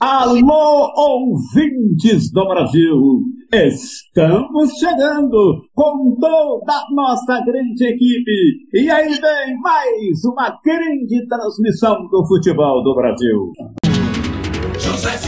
Alô, ouvintes do Brasil! Estamos chegando com toda a nossa grande equipe. E aí vem mais uma grande transmissão do futebol do Brasil. José.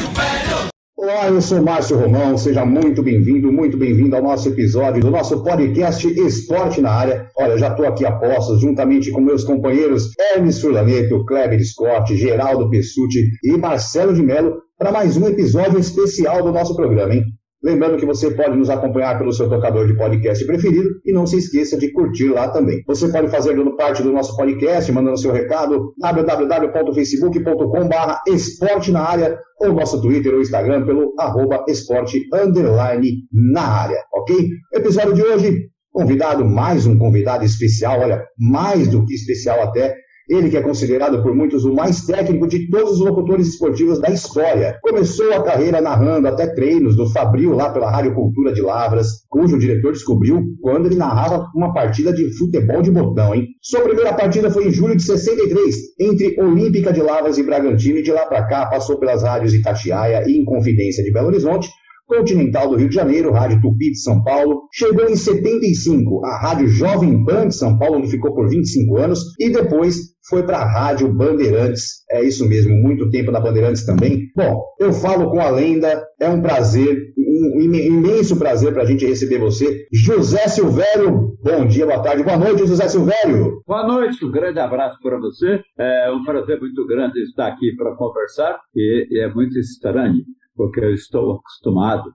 Olá, eu sou Márcio Romão, seja muito bem-vindo, muito bem-vindo ao nosso episódio do nosso podcast Esporte na Área. Olha, já estou aqui a postos, juntamente com meus companheiros Hermes Furlaneto, Kleber Scott, Geraldo Pessuti e Marcelo de Mello para mais um episódio especial do nosso programa, hein? Lembrando que você pode nos acompanhar pelo seu tocador de podcast preferido e não se esqueça de curtir lá também. Você pode fazer parte do nosso podcast, mandando seu recado www.facebook.com.br esporte na área ou nosso Twitter ou Instagram pelo arroba esporte underline na área, ok? Episódio de hoje, convidado, mais um convidado especial, olha, mais do que especial até, ele que é considerado por muitos o mais técnico de todos os locutores esportivos da história. Começou a carreira narrando até treinos do Fabril lá pela Rádio Cultura de Lavras, cujo diretor descobriu quando ele narrava uma partida de futebol de botão, hein? Sua primeira partida foi em julho de 63, entre Olímpica de Lavras e Bragantino, e de lá para cá passou pelas rádios Itatiaia e Inconfidência de Belo Horizonte, Continental do Rio de Janeiro, Rádio Tupi de São Paulo. Chegou em 75 a Rádio Jovem Pan de São Paulo, onde ficou por 25 anos, e depois foi para a Rádio Bandeirantes. É isso mesmo, muito tempo na Bandeirantes também. Bom, eu falo com a lenda, é um prazer, um imenso prazer para a gente receber você. José Silvério, bom dia, boa tarde, boa noite, José Silvério. Boa noite, um grande abraço para você. É um prazer muito grande estar aqui para conversar e, é muito estranho porque eu estou acostumado.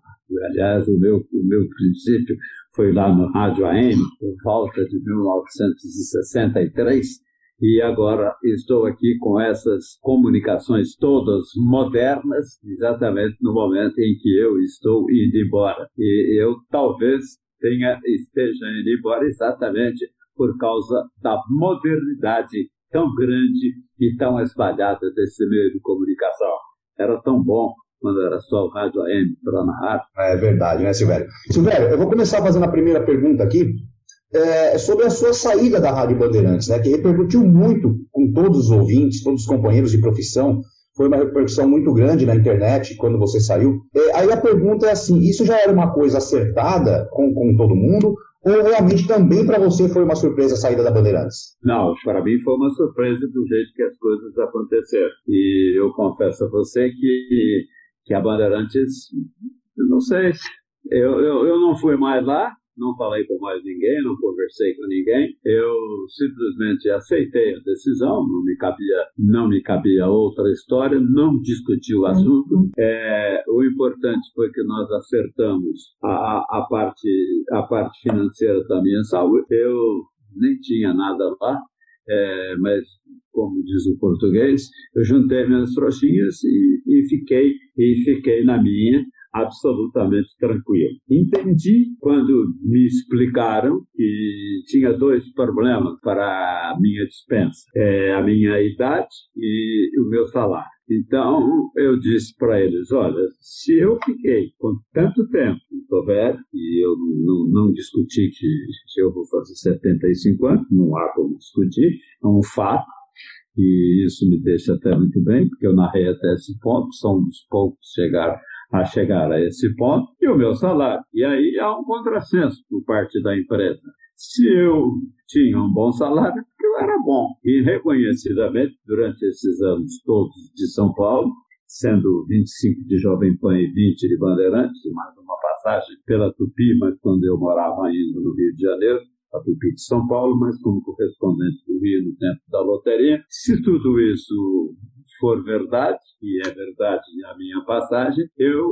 Aliás, o meu, o meu princípio foi lá no Rádio AM, por volta de 1963, e agora estou aqui com essas comunicações todas modernas, exatamente no momento em que eu estou indo embora. E eu talvez tenha, esteja indo embora exatamente por causa da modernidade tão grande e tão espalhada desse meio de comunicação. Era tão bom quando era só o rádio AM para narrar. É verdade, né, Silvério? Silvério, eu vou começar fazendo a primeira pergunta aqui. É, sobre a sua saída da Rádio Bandeirantes, né, que repercutiu muito com todos os ouvintes, todos os companheiros de profissão. Foi uma repercussão muito grande na internet quando você saiu. É, aí a pergunta é assim: isso já era uma coisa acertada com, com todo mundo? Ou realmente também para você foi uma surpresa a saída da Bandeirantes? Não, para mim foi uma surpresa do jeito que as coisas aconteceram. E eu confesso a você que que a Bandeirantes, eu não sei, eu, eu, eu não fui mais lá, não falei com mais ninguém, não conversei com ninguém. Eu simplesmente aceitei a decisão, não me cabia, não me cabia outra história, não discuti o assunto. É, o importante foi que nós acertamos a, a, parte, a parte financeira da minha saúde. Eu nem tinha nada lá, é, mas como diz o português, eu juntei minhas trouxinhas e, e fiquei e fiquei na minha absolutamente tranquilo. Entendi quando me explicaram que tinha dois problemas para a minha dispensa: é, a minha idade e o meu salário. Então eu disse para eles: olha, se eu fiquei com tanto tempo, estou velho, e eu não, não, discuti que, que eu vou fazer 75 anos, não há como discutir, é um fato e isso me deixa até muito bem, porque eu narrei até esse ponto, são dos poucos chegar a chegar a esse ponto, e o meu salário. E aí há um contrassenso por parte da empresa. Se eu tinha um bom salário, porque eu era bom. E reconhecidamente, durante esses anos todos de São Paulo, sendo 25 de Jovem Pan e 20 de Bandeirantes, mais uma passagem pela Tupi, mas quando eu morava ainda no Rio de Janeiro, a Tupi de São Paulo, mas como correspondente do Rio no tempo da loteria. Se tudo isso for verdade, e é verdade a minha passagem, eu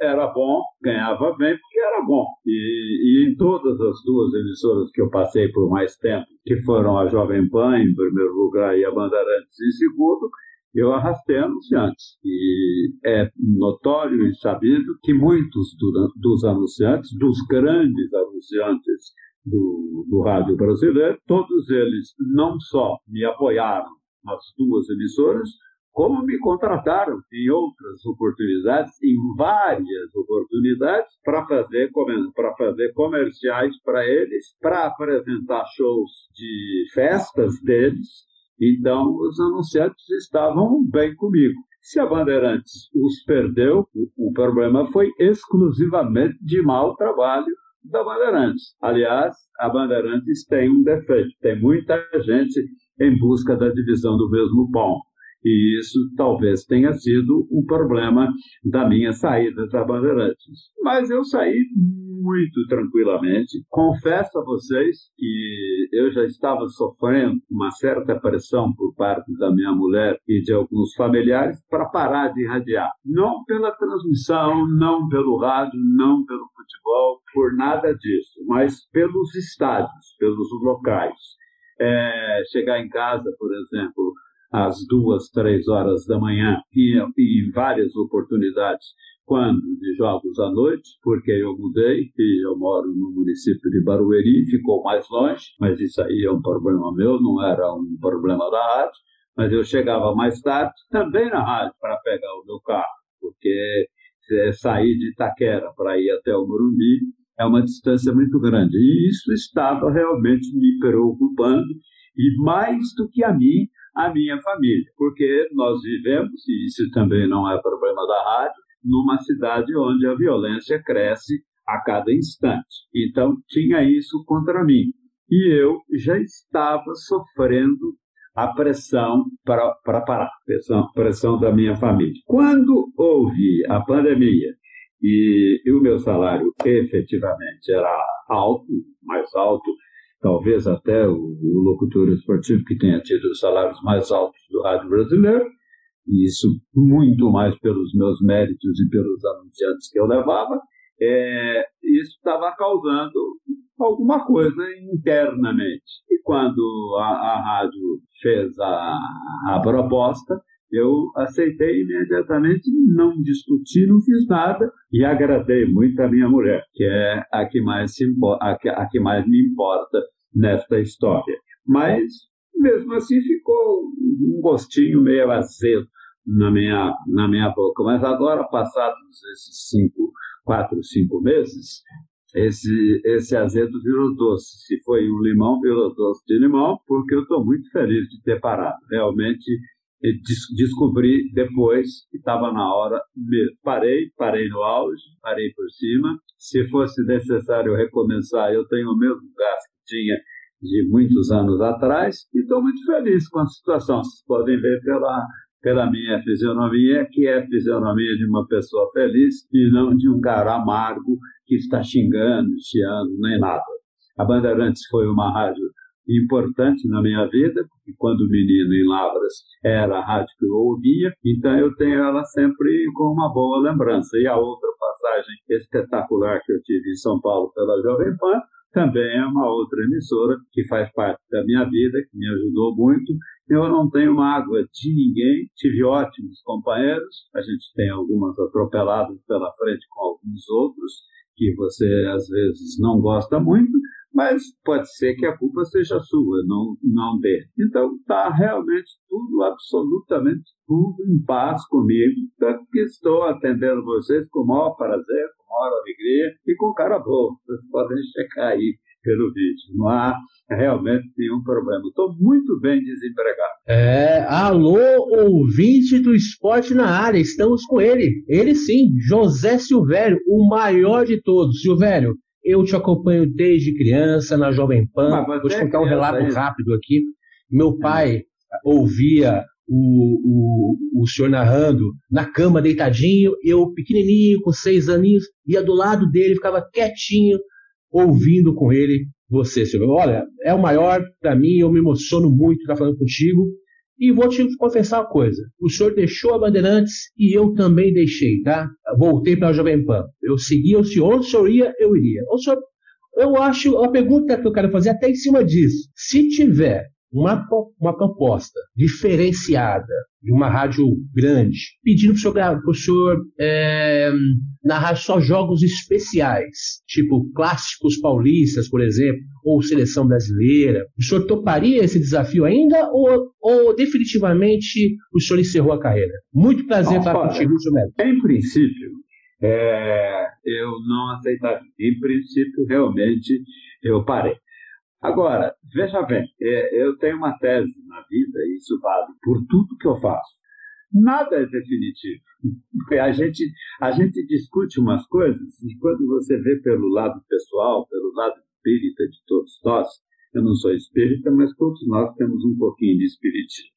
era bom, ganhava bem porque era bom. E, e, em todas as duas emissoras que eu passei por mais tempo, que foram a Jovem Pan em primeiro lugar e a Bandeirantes em segundo, eu arrastei anunciantes. E é notório e sabido que muitos do, dos anunciantes, dos grandes anunciantes do, do rádio brasileiro, todos eles não só me apoiaram nas duas emissoras, como me contrataram em outras oportunidades, em várias oportunidades, para fazer, para fazer comerciais para eles, para apresentar shows de festas deles. Então, os anunciantes estavam bem comigo. Se a Bandeirantes os perdeu, o problema foi exclusivamente de mau trabalho da Bandeirantes. Aliás, a Bandeirantes tem um defeito: tem muita gente em busca da divisão do mesmo pão. E isso talvez tenha sido um problema da minha saída da Bandeirantes. Mas eu saí muito tranquilamente. Confesso a vocês que eu já estava sofrendo uma certa pressão por parte da minha mulher e de alguns familiares para parar de irradiar. Não pela transmissão, não pelo rádio, não pelo futebol, por nada disso, mas pelos estádios, pelos locais. É, chegar em casa, por exemplo, às duas, três horas da manhã e, em várias oportunidades. Quando? De jogos à noite, porque eu mudei e eu moro no município de Barueri, ficou mais longe, mas isso aí é um problema meu, não era um problema da rádio, mas eu chegava mais tarde também na rádio para pegar o meu carro, porque sair de Itaquera para ir até o Morumbi é uma distância muito grande. E isso estava realmente me preocupando, e mais do que a mim, a minha família, porque nós vivemos, e isso também não é problema da rádio, numa cidade onde a violência cresce a cada instante. Então, tinha isso contra mim. E eu já estava sofrendo a pressão para, para parar, pressão, pressão da minha família. Quando houve a pandemia e, e o meu salário efetivamente era alto, mais alto talvez até o, o locutor esportivo que tenha tido os salários mais altos do rádio brasileiro, e isso muito mais pelos meus méritos e pelos anunciantes que eu levava, é, isso estava causando alguma coisa internamente. E quando a, a rádio fez a, a proposta, eu aceitei imediatamente, não discuti, não fiz nada e agradei muito a minha mulher, que é a que mais, se, a que, a que mais me importa nesta história. Mas, mesmo assim, ficou um gostinho meio azedo na minha, na minha boca. Mas agora, passados esses cinco, quatro, cinco meses, esse, esse azedo virou doce. Se foi um limão, virou doce de limão, porque eu estou muito feliz de ter parado. Realmente descobri depois que estava na hora mesmo. Parei, parei no auge, parei por cima. Se fosse necessário recomeçar, eu tenho o mesmo gasto que tinha de muitos anos atrás e estou muito feliz com a situação. Vocês podem ver pela, pela minha fisionomia, que é a fisionomia de uma pessoa feliz e não de um cara amargo que está xingando, chiando, nem nada. A Bandeirantes foi uma rádio importante na minha vida, porque quando menino em Lavras era a rádio que eu ouvia, então eu tenho ela sempre com uma boa lembrança. E a outra passagem espetacular que eu tive em São Paulo pela Jovem Pan também é uma outra emissora que faz parte da minha vida, que me ajudou muito. Eu não tenho mágoa de ninguém, tive ótimos companheiros, a gente tem algumas atropeladas pela frente com alguns outros, que você às vezes não gosta muito, mas pode ser que a culpa seja sua, não, não dele. Então está realmente tudo, absolutamente tudo em paz comigo, tanto que estou atendendo vocês com o maior prazer, com a maior alegria e com cara boa. Vocês podem checar aí pelo vídeo. Não há realmente nenhum problema. Estou muito bem desempregado. É, alô, ouvinte do esporte na área, estamos com ele. Ele sim, José Silvério, o maior de todos. Silvério, eu te acompanho desde criança na Jovem Pan. Vou te contar um relato aí. rápido aqui. Meu pai ouvia o, o, o senhor narrando na cama, deitadinho, eu pequenininho, com seis aninhos, ia do lado dele, ficava quietinho, ouvindo com ele você, senhor. Olha, é o maior para mim, eu me emociono muito estar falando contigo. E vou te confessar uma coisa: o senhor deixou a Bandeirantes e eu também deixei, tá? Voltei para a Jovem Pan. Eu seguia o senhor, o senhor ia, eu iria. O senhor, eu acho, a pergunta que eu quero fazer é até em cima disso. Se tiver uma, uma proposta diferenciada de uma rádio grande, pedindo para o senhor é, narrar só jogos especiais, tipo clássicos paulistas, por exemplo, ou seleção brasileira. O senhor toparia esse desafio ainda ou, ou definitivamente o senhor encerrou a carreira? Muito prazer estar contigo, senhor Melo. Em princípio, é, eu não aceitaria. Em princípio, realmente, eu parei. Agora, veja bem, é, eu tenho uma tese na vida, e isso vale por tudo que eu faço. Nada é definitivo. A gente, a gente discute umas coisas e quando você vê pelo lado pessoal, pelo lado espírita de todos nós, eu não sou espírita, mas todos nós temos um pouquinho de espiritismo.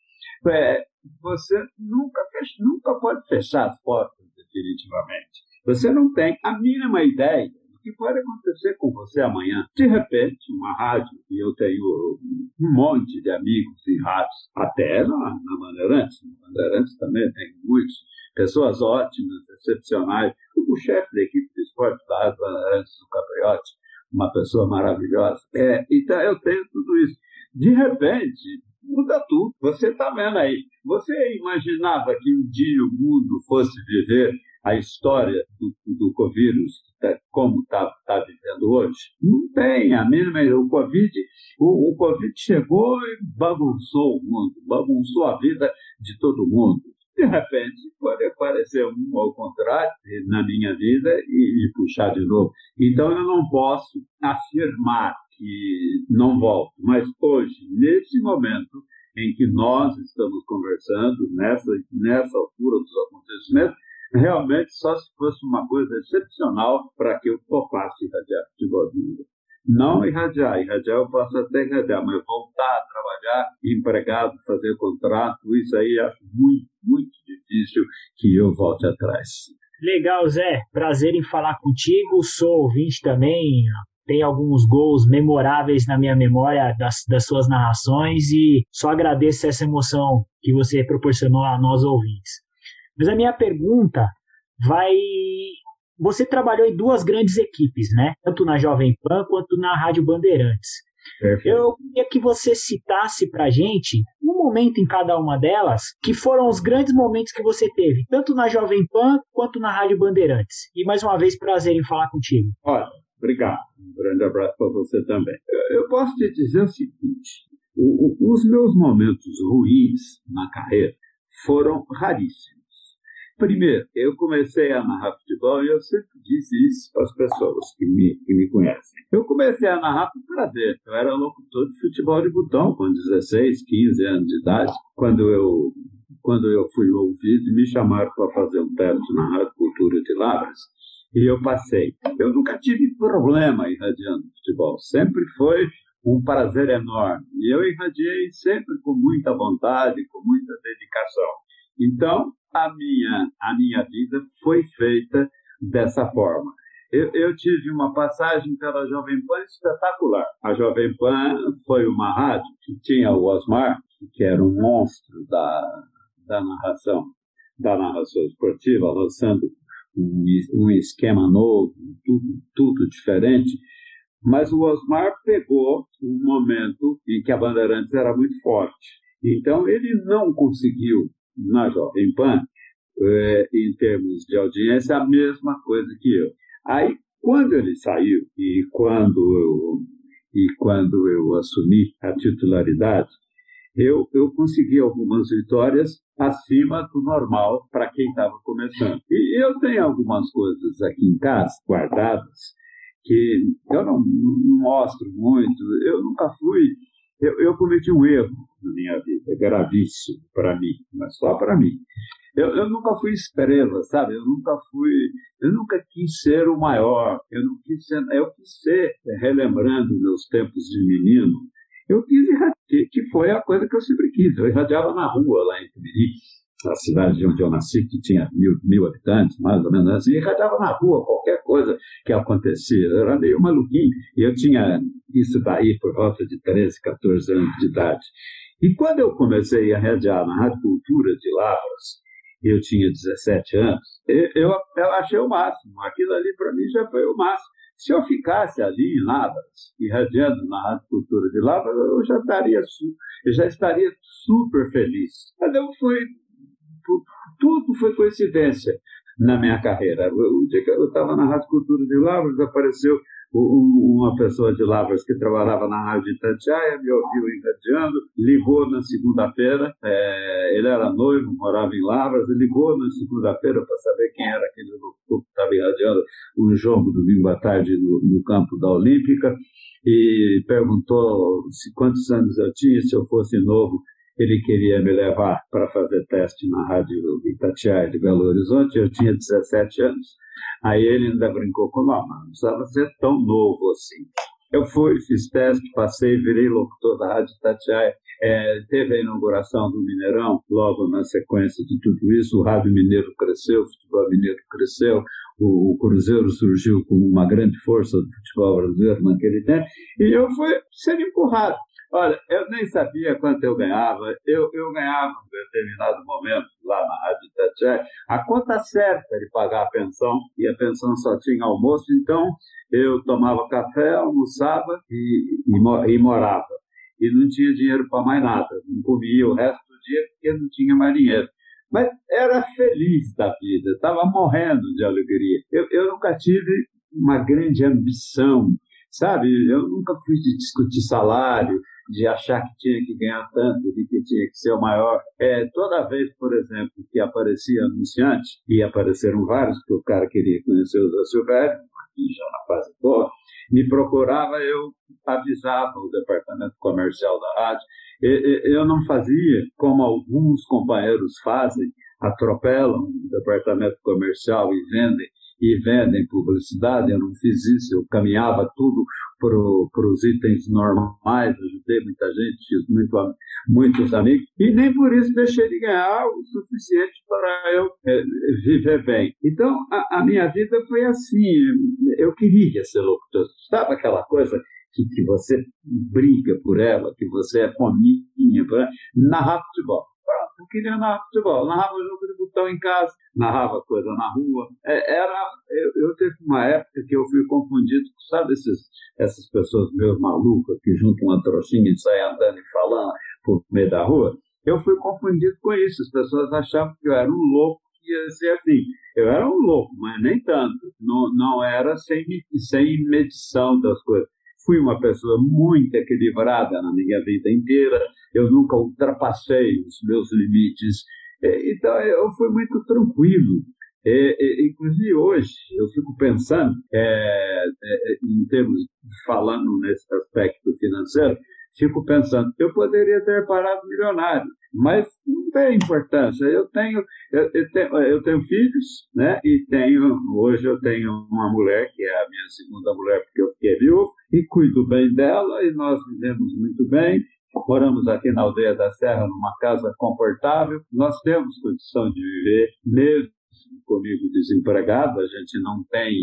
É, você nunca, fecha, nunca pode fechar as portas definitivamente. Você não tem a mínima ideia que pode acontecer com você amanhã. De repente, uma rádio, e eu tenho um monte de amigos em rádios, até na, na Bandeirantes, na Bandeirantes também tem muitos, pessoas ótimas, excepcionais. O chefe da equipe de esporte da Bandeirantes, o Capriotti, uma pessoa maravilhosa. É, então, eu tenho tudo isso. De repente, muda tudo. Você está vendo aí. Você imaginava que um dia o mundo fosse viver a história do, do Covid, tá, como está tá vivendo hoje? Não tem a mínima. O Covid, o, o Covid chegou e bagunçou o mundo, bagunçou a vida de todo mundo. De repente, pode aparecer um ao contrário na minha vida e, puxar de novo. Então, eu não posso afirmar que não volto, mas hoje, nesse momento em que nós estamos conversando, nessa, nessa altura dos acontecimentos, realmente só se fosse uma coisa excepcional para que eu topasse irradiar futebol de. Não irradiar, irradiar eu posso até irradiar, mas voltar a trabalhar empregado, fazer contrato, isso aí acho muito, muito difícil que eu volte atrás. Legal, Zé. Prazer em falar contigo. Sou ouvinte também. Tem alguns gols memoráveis na minha memória das, das suas narrações e só agradeço essa emoção que você proporcionou a nós ouvintes. Mas a minha pergunta vai. Você trabalhou em duas grandes equipes, né? Tanto na Jovem Pan quanto na Rádio Bandeirantes. Perfeito. Eu queria que você citasse pra gente um momento em cada uma delas que foram os grandes momentos que você teve, tanto na Jovem Pan quanto na Rádio Bandeirantes. E mais uma vez, prazer em falar contigo. Olha, obrigado. Um grande abraço para você também. Eu posso te dizer o seguinte: os meus momentos ruins na carreira foram raríssimos. Primeiro, eu comecei a narrar futebol e eu sempre disse isso para as pessoas que me, que me conhecem. Eu comecei a narrar por prazer. Eu era locutor de futebol de botão com 16, 15 anos de idade, quando eu, quando eu fui ouvido e me chamaram para fazer um teste na Rádio Cultura de Lavras. E eu passei. Eu nunca tive problema irradiando futebol. Sempre foi um prazer enorme. E eu irradiei sempre com muita vontade, com muita dedicação. Então, a minha, a minha vida foi feita dessa forma. Eu, eu, tive uma passagem pela Jovem Pan espetacular. A Jovem Pan foi uma rádio que tinha o Osmar, que era um monstro da, da narração, da narração esportiva, lançando um, um esquema novo, tudo, tudo diferente. Mas o Osmar pegou um momento em que a Bandeirantes era muito forte. Então ele não conseguiu na Jovem Pan, é, em termos de audiência, a mesma coisa que eu. Aí, quando ele saiu e quando eu, e quando eu assumi a titularidade, eu, eu consegui algumas vitórias acima do normal para quem estava começando. E eu tenho algumas coisas aqui em casa guardadas que eu não, não mostro muito. Eu nunca fui eu, eu cometi um erro na minha vida, gravíssimo para mim, mas só para mim. Eu, eu, nunca fui estrela, sabe? Eu nunca fui, eu nunca quis ser o maior. Eu não quis ser, eu quis ser, relembrando meus tempos de menino, eu quis irradiar, que foi a coisa que eu sempre quis. Eu irradiava na rua lá em Tibiri, a cidade onde eu nasci, que tinha mil, mil habitantes, mais ou menos assim, e irradiava na rua qualquer coisa que acontecia. Eu era meio maluquinho. E eu tinha isso daí por volta de 13, 14 anos de idade. E quando eu comecei a radiar na Rádio Cultura de Lavras, eu tinha 17 anos, eu, eu achei o máximo. Aquilo ali para mim já foi o máximo. Se eu ficasse ali em Lavras, irradiando na Rádio Cultura de Lavras, eu já estaria, eu já estaria super feliz. Mas eu fui, tudo foi coincidência na minha carreira. O dia que eu estava na Rádio Cultura de Lavras, apareceu uma pessoa de Lavras que trabalhava na Rádio Itatiaia me ouviu irradiando, ligou na segunda-feira, é, ele era noivo, morava em Lavras, ligou na segunda-feira para saber quem era aquele locutor que estava irradiando um jogo domingo à tarde no, no campo da Olímpica e perguntou se quantos anos eu tinha, se eu fosse novo ele queria me levar para fazer teste na Rádio Itatiaia de Belo Horizonte, eu tinha 17 anos. Aí ele ainda brincou com, não, não precisava ser tão novo assim. Eu fui, fiz teste, passei, virei locutor da Rádio Itatiaia. É, teve a inauguração do Mineirão, logo na sequência de tudo isso, o Rádio Mineiro cresceu, o futebol mineiro cresceu, o, o Cruzeiro surgiu com uma grande força do futebol brasileiro naquele tempo, e eu fui ser empurrado. Olha, eu nem sabia quanto eu ganhava. Eu, eu ganhava, em determinado momento, lá na Rádio Itatiaia, a conta certa de pagar a pensão, e a pensão só tinha almoço, então eu tomava café, almoçava e, e, e morava. E não tinha dinheiro para mais nada. Não comia o resto do dia porque não tinha mais dinheiro. Mas era feliz da vida, estava morrendo de alegria. Eu, eu nunca tive uma grande ambição, sabe? Eu nunca fui discutir salário, de achar que tinha que ganhar tanto, de que tinha que ser o maior. É, toda vez, por exemplo, que aparecia anunciante, e apareceram vários, porque o cara queria conhecer o Zé Silvério, aqui já na fase boa, me procurava, eu avisava o departamento comercial da rádio. Eu não fazia como alguns companheiros fazem, atropelam o departamento comercial e vendem e vendem publicidade, eu não fiz isso, eu caminhava tudo para os itens normais, ajudei muita gente, fiz muito, muitos amigos, e nem por isso deixei de ganhar o suficiente para eu é, viver bem. Então, a, a, minha vida foi assim, eu queria ser locutor. Sabe aquela coisa que, que você briga por ela, que você é fominha, para narrar futebol eu queria narrar futebol. Narrava jogo de botão em casa, narrava coisa na rua. É, era, eu, eu teve uma época que eu fui confundido com, sabe, esses, essas pessoas meio malucas que juntam uma trouxinha e saem andando e falando por meio da rua. Eu fui confundido com isso. As pessoas achavam que eu era um louco ia ser assim. Eu era um louco, mas nem tanto. Não, não era sem, sem medição das coisas. Fui uma pessoa muito equilibrada na minha vida inteira, eu nunca ultrapassei os meus limites, é, então eu fui muito tranquilo. Inclusive hoje eu fico pensando, é, é, em termos falando nesse aspecto financeiro, fico pensando, eu poderia ter parado milionário, mas não tem importância. Eu tenho, eu, eu, tenho, eu tenho filhos, né? E tenho, hoje eu tenho uma mulher, que é a minha segunda mulher, porque eu fiquei viúvo, e cuido bem dela, e nós vivemos muito bem. Moramos aqui na aldeia da Serra, numa casa confortável. Nós temos condição de viver, mesmo comigo desempregado, a gente não tem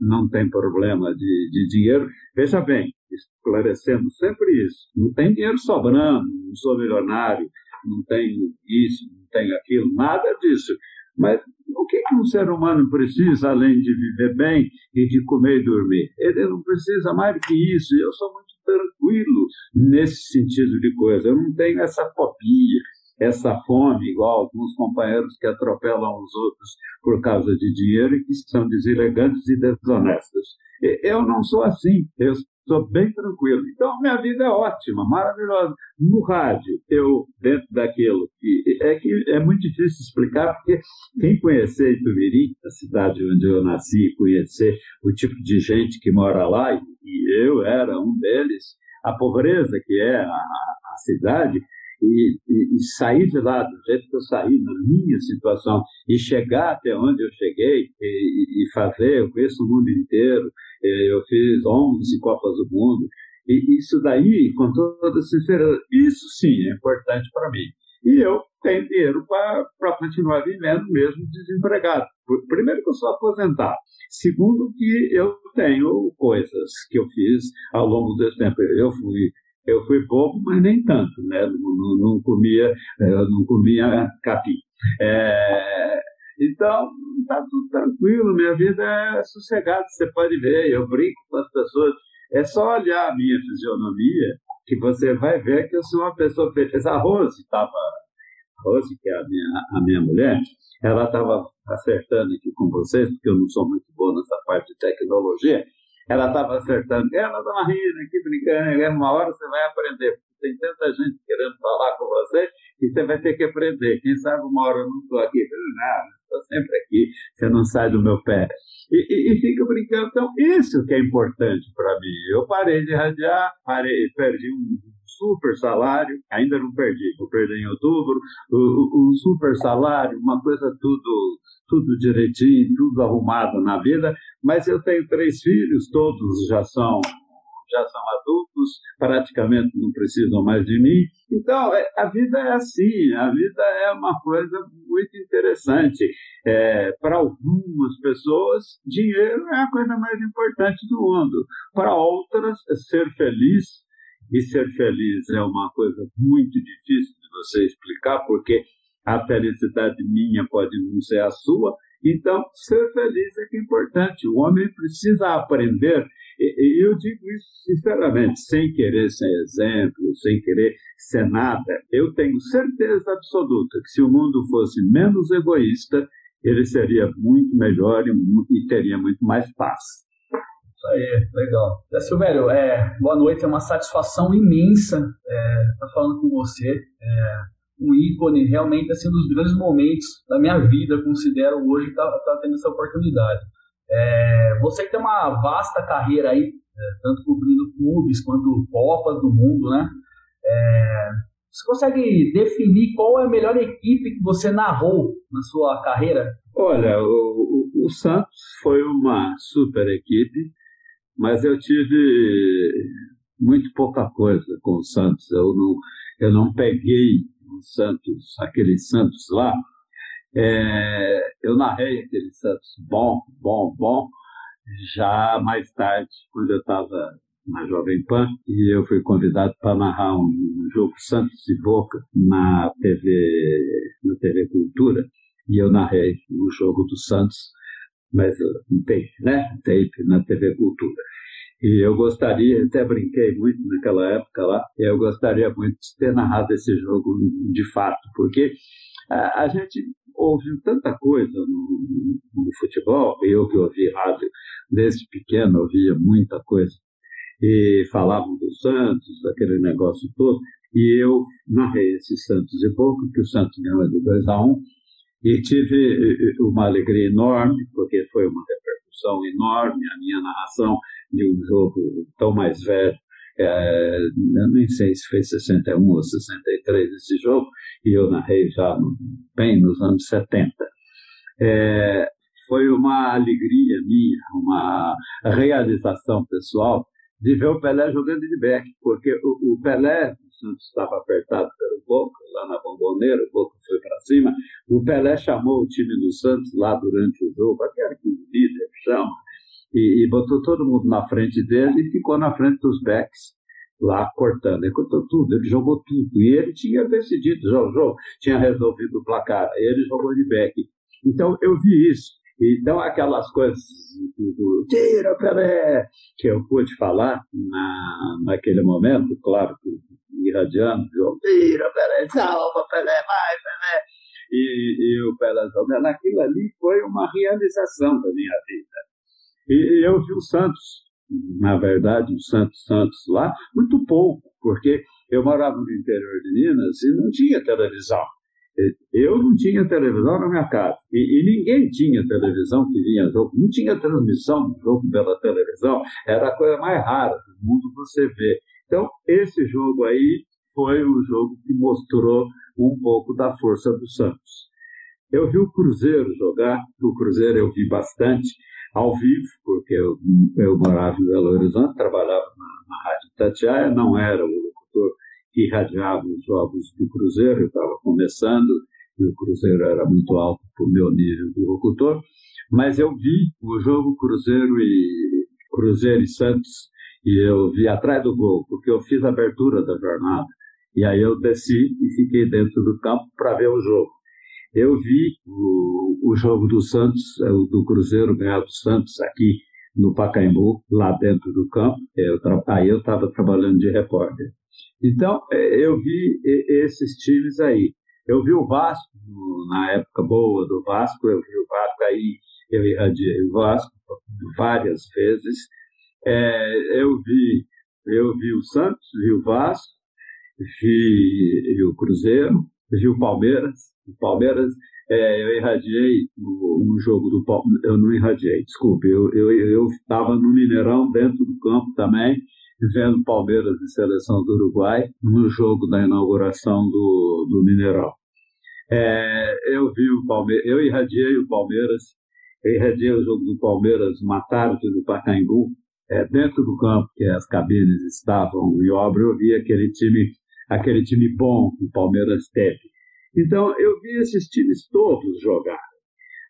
não tem problema de, de dinheiro. Veja bem, esclarecendo sempre isso, não tem dinheiro sobrando, não sou milionário, não tenho isso, não tenho aquilo, nada disso. Mas o que, que um ser humano precisa além de viver bem e de comer e dormir? Ele não precisa mais do que isso. Eu sou muito tranquilo nesse sentido de coisa. Eu não tenho essa fobia, essa fome, igual alguns companheiros que atropelam os outros por causa de dinheiro e que são deselegantes e desonestos. Eu não sou assim. Eu Estou bem tranquilo. Então, minha vida é ótima, maravilhosa. No rádio, eu, dentro daquilo que. É que é muito difícil explicar, porque quem conhecer Itumirim, a cidade onde eu nasci, conhecer o tipo de gente que mora lá, e eu era um deles, a pobreza que é a, a cidade, e, e, e, sair de lá do jeito que eu saí, na minha situação, e chegar até onde eu cheguei, e, e fazer, eu conheço o mundo inteiro, eu fiz 11 Copas do Mundo, e isso daí, com toda sinceridade, isso sim é importante para mim. E eu tenho dinheiro para continuar vivendo mesmo desempregado. Primeiro que eu sou aposentado. Segundo que eu tenho coisas que eu fiz ao longo desse tempo. Eu fui Eu fui pouco, mas nem tanto, né? Não, não, não comia, eu não comia capim. É, então, está tudo tranquilo, minha vida é sossegada, você pode ver, eu brinco com as pessoas, é só olhar a minha fisionomia que você vai ver que eu sou uma pessoa feliz. A Rose estava, Rose, que é a minha, a minha mulher, ela estava acertando aqui com vocês, porque eu não sou muito boa nessa parte de tecnologia, ela estava acertando, ela estava rindo aqui, brincando, uma hora você vai aprender, tem tanta gente querendo falar com você que você vai ter que aprender. Quem sabe uma hora eu não estou aqui, nada, estou sempre aqui, você não sai do meu pé. E, e, e fica brincando. Então, isso que é importante para mim. Eu parei de radiar, parei, perdi um super salário, ainda não perdi, vou perder em outubro, um super salário, uma coisa tudo, tudo direitinho, tudo arrumado na vida, mas eu tenho três filhos, todos já são já são adultos, praticamente não precisam mais de mim. Então, é, a vida é assim, a vida é uma coisa muito interessante. É, Para algumas pessoas, dinheiro é a coisa mais importante do mundo. Para outras, ser feliz. E ser feliz é uma coisa muito difícil de você explicar, porque a felicidade minha pode não ser a sua. Então, ser feliz é que é importante. O homem precisa aprender e eu digo isso sinceramente, sem querer ser exemplo, sem querer ser nada. Eu tenho certeza absoluta que se o mundo fosse menos egoísta, ele seria muito melhor e, teria muito mais paz. Isso aí, legal. É, Silvério, é, boa noite, é uma satisfação imensa é, estar falando com você. É, um ícone, realmente, assim, um dos grandes momentos da minha vida, considero hoje, estar tá, tá tendo essa oportunidade. É, você que tem uma vasta carreira aí, é, tanto cobrindo clubes quanto Copas do Mundo, né? É, você consegue definir qual é a melhor equipe que você narrou na sua carreira? Olha, o, o, o Santos foi uma super equipe, mas eu tive muito pouca coisa com o Santos. Eu não, eu não peguei o Santos, aquele Santos lá, é, eu narrei aquele Santos bom, bom, bom, já mais tarde, quando eu estava na Jovem Pan, e eu fui convidado para narrar um, um, jogo Santos e Boca na TV, na TV Cultura, e eu narrei o jogo do Santos, mas um tape, né? Tape na TV Cultura. E eu gostaria, até brinquei muito naquela época lá, eu gostaria muito de ter narrado esse jogo de fato, porque a, a gente ouviu tanta coisa no, no, futebol, eu que ouvi rádio desde pequeno, ouvia muita coisa, e falavam do Santos, daquele negócio todo, e eu narrei esse Santos e pouco, que o Santos ganhou de 2 a 1 um, e tive uma alegria enorme, porque foi uma repercussão enorme a minha narração de um jogo tão mais velho é, eu nem sei se foi 61 ou 63 esse jogo, e eu narrei já bem nos anos 70. É, foi uma alegria minha, uma realização pessoal de ver o Pelé jogando de back, porque o, o Pelé, o Santos estava apertado pelo Boca, lá na bomboneira, o Boca foi para cima, o Pelé chamou o time do Santos lá durante o jogo, aquele que o líder chama, e, e, botou todo mundo na frente dele e ficou na frente dos backs lá cortando. Ele cortou tudo, ele jogou tudo. E ele tinha decidido já o jogo, tinha resolvido o placar. Ele jogou de back. Então eu vi isso. Então aquelas coisas do, do tira Pelé, que eu pude falar na, naquele momento, claro irradiando, tira Pelé, salva Pelé, vai Pelé. E, e o Pelé jogando, aquilo ali foi uma realização da minha vida. E eu vi o Santos, na verdade, o Santos Santos lá, muito pouco, porque eu morava no interior de Minas e não tinha televisão. Eu não tinha televisão na minha casa. E, e, ninguém tinha televisão que vinha jogo. Não tinha transmissão de jogo pela televisão. Era a coisa mais rara do mundo você ver. Então, esse jogo aí foi o jogo que mostrou um pouco da força do Santos. Eu vi o Cruzeiro jogar. O Cruzeiro eu vi bastante ao vivo, porque eu, eu morava em Belo Horizonte, trabalhava na, na Rádio Tatiaia, não era o locutor que irradiava os jogos do Cruzeiro, eu estava começando, e o Cruzeiro era muito alto para o meu nível de locutor, mas eu vi o jogo Cruzeiro e Cruzeiro e Santos, e eu vi atrás do gol, porque eu fiz a abertura da jornada. E aí eu desci e fiquei dentro do campo para ver o jogo. Eu vi o, o jogo do Santos, é, do Cruzeiro ganhar do Santos aqui no Pacaembu, lá dentro do campo. Eu, aí eu estava trabalhando de repórter. Então, é, eu vi esses times aí. Eu vi o Vasco, na época boa do Vasco, eu vi o Vasco aí, eu irradiei o Vasco várias vezes. É, eu vi eu vi o Santos, vi o Vasco, vi, vi o Cruzeiro, vi o Palmeiras. O Palmeiras, é, eu irradiei um jogo do Palmeiras, eu não irradiei, desculpe, eu estava eu, eu no Mineirão, dentro do campo também, vendo Palmeiras e Seleção do Uruguai, no jogo da inauguração do, do Mineirão. É, eu vi o Palmeiras, eu irradiei o Palmeiras, eu irradiei o jogo do Palmeiras uma tarde no Pacaembu, é, dentro do campo, que as cabines estavam em obra, eu vi aquele time, aquele time bom que o Palmeiras teve. Então, eu vi esses times todos jogar.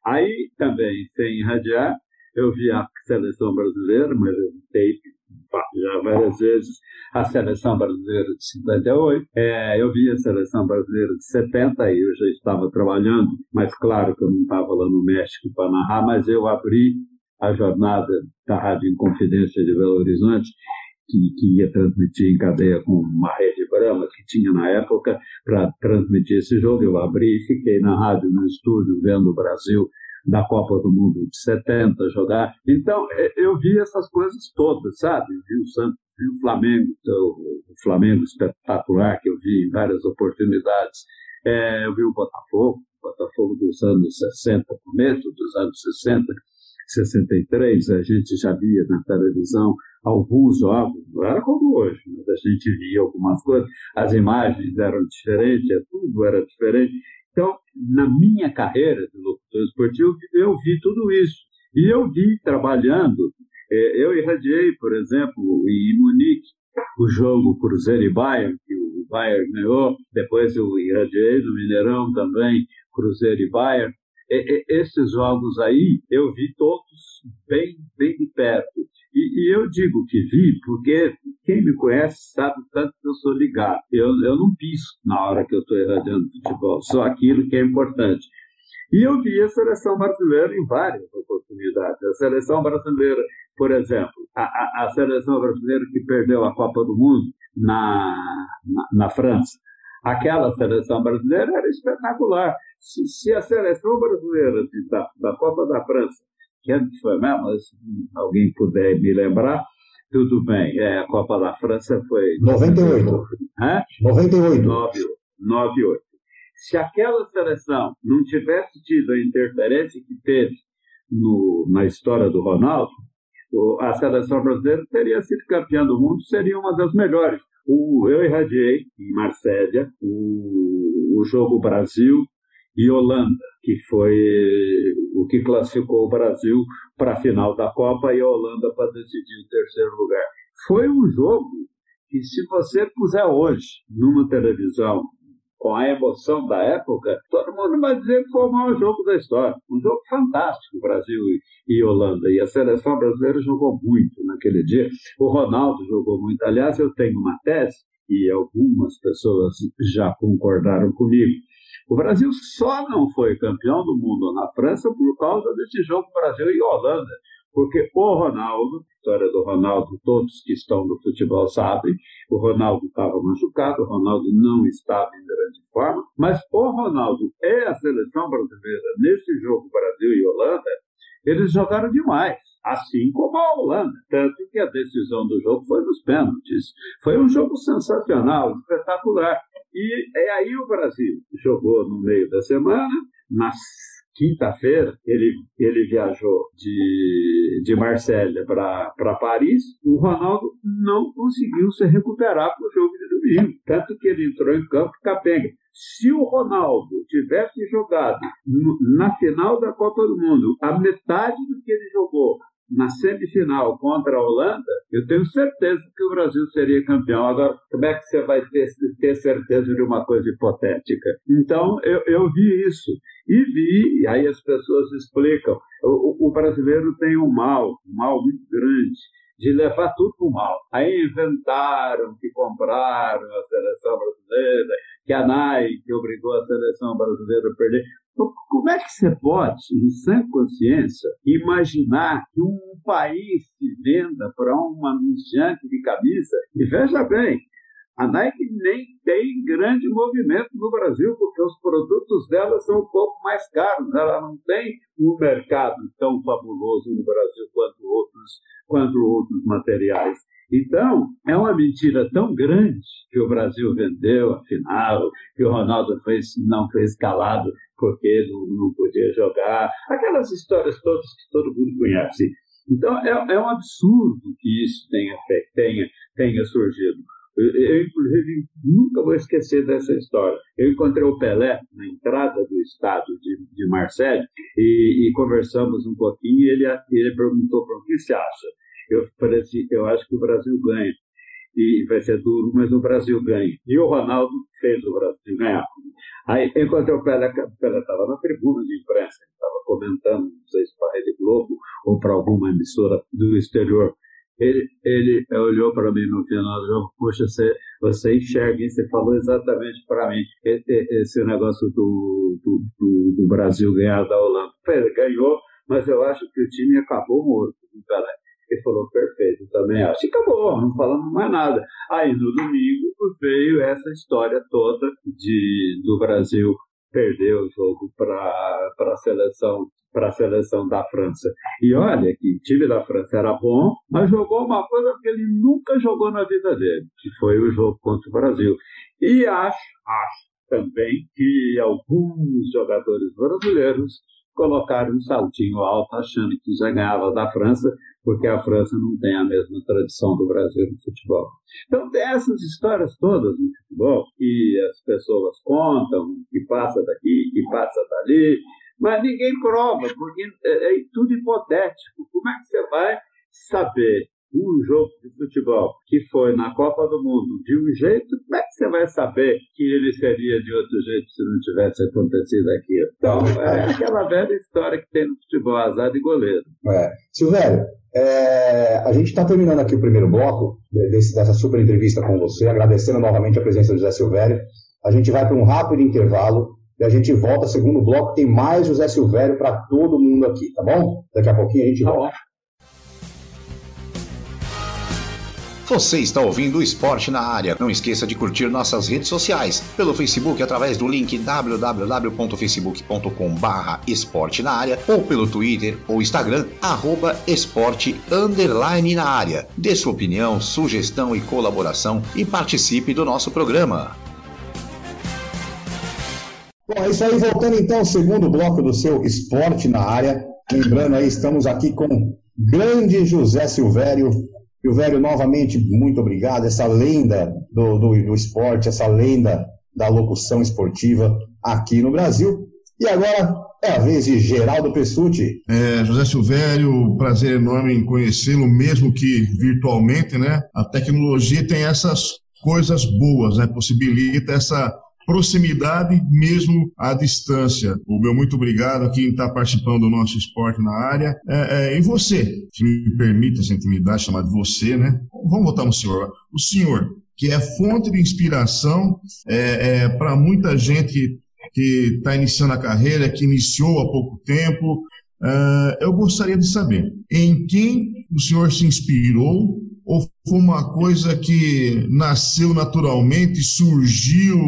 Aí, também, sem irradiar, eu vi a seleção brasileira, mas eu vi já várias vezes a seleção brasileira de 58. É, eu vi a seleção brasileira de 70 e eu já estava trabalhando, mas claro que eu não estava lá no México para narrar, mas eu abri a jornada da Rádio Inconfidência de Belo Horizonte, que, que ia transmitir em cadeia com uma rede Brahma que tinha na época para transmitir esse jogo. Eu abri e fiquei na rádio, no estúdio, vendo o Brasil da Copa do Mundo de 70 jogar. Então, é, eu vi essas coisas todas, sabe? Vi o Santos, vi o Flamengo, o Flamengo espetacular que eu vi em várias oportunidades. É, eu vi o Botafogo, o Botafogo dos anos 60, começo dos anos 60, 63, a gente já via na televisão alguns jogos, não era como hoje, mas a gente via algumas coisas, as imagens eram diferentes, tudo era diferente. Então, na minha carreira de locutor esportivo, eu vi tudo isso. E eu vi trabalhando, é, eu irradiei, por exemplo, em Munique, o jogo Cruzeiro e Bayern, que o Bayern ganhou, depois eu irradiei no Mineirão também, Cruzeiro e Bayern. E, esses jogos aí eu vi todos bem, bem de perto. E, e, eu digo que vi porque quem me conhece sabe tanto que eu sou ligado. Eu, eu não piso na hora que eu estou irradiando futebol, só aquilo que é importante. E eu vi a seleção brasileira em várias oportunidades. A seleção brasileira, por exemplo, a, a, a seleção brasileira que perdeu a Copa do Mundo na, na, na França. Aquela seleção brasileira era espetacular. Se, se a seleção brasileira da, da Copa da França que ano foi mesmo? Se alguém puder me lembrar, tudo bem. É, a Copa da França foi. 98. Hã? 98. 98. Se aquela seleção não tivesse tido a interferência que teve no, na história do Ronaldo, a seleção brasileira teria sido campeã do mundo, seria uma das melhores. O, eu irradiei em Marsella o, o jogo Brasil e Holanda, que foi o que classificou o Brasil para a final da Copa e a Holanda para decidir o terceiro lugar. Foi um jogo que, se você puser hoje numa televisão com a emoção da época, todo mundo vai dizer que foi o maior jogo da história. Um jogo fantástico, Brasil e, Holanda. E a seleção brasileira jogou muito naquele dia. O Ronaldo jogou muito. Aliás, eu tenho uma tese, e algumas pessoas já concordaram comigo, o Brasil só não foi campeão do mundo na França por causa desse jogo Brasil e Holanda. Porque o Ronaldo, história do Ronaldo, todos que estão no futebol sabem, o Ronaldo estava machucado, o Ronaldo não estava em grande forma, mas o Ronaldo e a seleção brasileira nesse jogo Brasil e Holanda, eles jogaram demais, assim como a Holanda. Tanto que a decisão do jogo foi nos pênaltis. Foi um jogo sensacional, espetacular. E é aí o Brasil jogou no meio da semana, na quinta-feira ele, ele viajou de, de Marsella para Paris. O Ronaldo não conseguiu se recuperar para o jogo de domingo, tanto que ele entrou em campo capenga. Se o Ronaldo tivesse jogado na final da Copa do Mundo a metade do que ele jogou na semifinal contra a Holanda, eu tenho certeza que o Brasil seria campeão. Agora, como é que você vai ter, ter certeza de uma coisa hipotética? Então, eu, eu vi isso. E vi, e aí as pessoas explicam, o, o brasileiro tem um mal, um mal muito grande, de levar tudo para o mal. Aí inventaram que compraram a seleção brasileira, que a Nike obrigou a seleção brasileira a perder. Como é que você pode, em sã consciência, imaginar que um país se venda para um anunciante de camisa? E veja bem, a Nike nem tem grande movimento no Brasil, porque os produtos dela são um pouco mais caros. Ela não tem um mercado tão fabuloso no Brasil quanto outros, quanto outros materiais. Então, é uma mentira tão grande que o Brasil vendeu, afinal, que o Ronaldo fez, não fez calado porque não, não podia jogar. Aquelas histórias todas que todo mundo conhece. Então, é, é um absurdo que isso tenha, tenha, tenha surgido. Eu, inclusive, nunca vou esquecer dessa história. Eu encontrei o Pelé na entrada do estado de, de Marseille e, e conversamos um pouquinho e ele, ele perguntou para o que se acha. Eu falei assim, eu acho que o Brasil ganha. E vai ser duro, mas o Brasil ganha. E o Ronaldo fez o Brasil ganhar. Aí encontrei o Pelé, o Pelé estava na tribuna de imprensa, estava comentando, não sei se para a Rede Globo ou para alguma emissora do exterior ele, ele olhou para mim no final do jogo, puxa, você, você enxerga isso, você falou exatamente para mim, esse negócio do, do, do, do, Brasil ganhar da Holanda. Ele ganhou, mas eu acho que o time acabou morto. Ele falou, perfeito, também acho. E acabou, não falamos mais nada. Aí no domingo veio essa história toda de, do Brasil perder o jogo para a seleção para a seleção da França. E olha que o time da França era bom, mas jogou uma coisa que ele nunca jogou na vida dele, que foi o jogo contra o Brasil. E acho, acho também que alguns jogadores brasileiros colocaram um saltinho alto achando que já ganhava da França, porque a França não tem a mesma tradição do Brasil no futebol. Então tem essas histórias todas no futebol que as pessoas contam, que passa daqui, que passa dali, mas ninguém prova, porque é, é tudo hipotético. Como é que você vai saber um jogo de futebol que foi na Copa do Mundo de um jeito, como é que você vai saber que ele seria de outro jeito se não tivesse acontecido aquilo? Então, é aquela velha história que tem no futebol, azar de goleiro. É. Silvério, é, a gente está terminando aqui o primeiro bloco desse, dessa super entrevista com você, agradecendo novamente a presença do José Silvério. A gente vai para um rápido intervalo e a gente volta, segundo bloco, tem mais José Silvério para todo mundo aqui, tá bom? Daqui a pouquinho a gente tá volta. Você está ouvindo o Esporte na Área. Não esqueça de curtir nossas redes sociais. Pelo Facebook, através do link www.facebook.com esporte na área ou pelo Twitter ou Instagram, arroba esporte underline na área. Dê sua opinião, sugestão e colaboração e participe do nosso programa. Bom, é isso aí, voltando então ao segundo bloco do seu esporte na área. Lembrando aí, estamos aqui com grande José Silvério. Silvério, novamente, muito obrigado. Essa lenda do, do, do esporte, essa lenda da locução esportiva aqui no Brasil. E agora é a vez de Geraldo Pessuti. É, José Silvério, prazer enorme em conhecê-lo, mesmo que virtualmente, né? A tecnologia tem essas coisas boas, né? Possibilita essa proximidade mesmo à distância. O meu muito obrigado a quem está participando do nosso esporte na área. É, é, e você, se me permite essa intimidade chamada de você, né? Vamos voltar no senhor. O senhor, que é fonte de inspiração é, é para muita gente que está iniciando a carreira, que iniciou há pouco tempo. Uh, eu gostaria de saber em quem o senhor se inspirou ou foi uma coisa que nasceu naturalmente, surgiu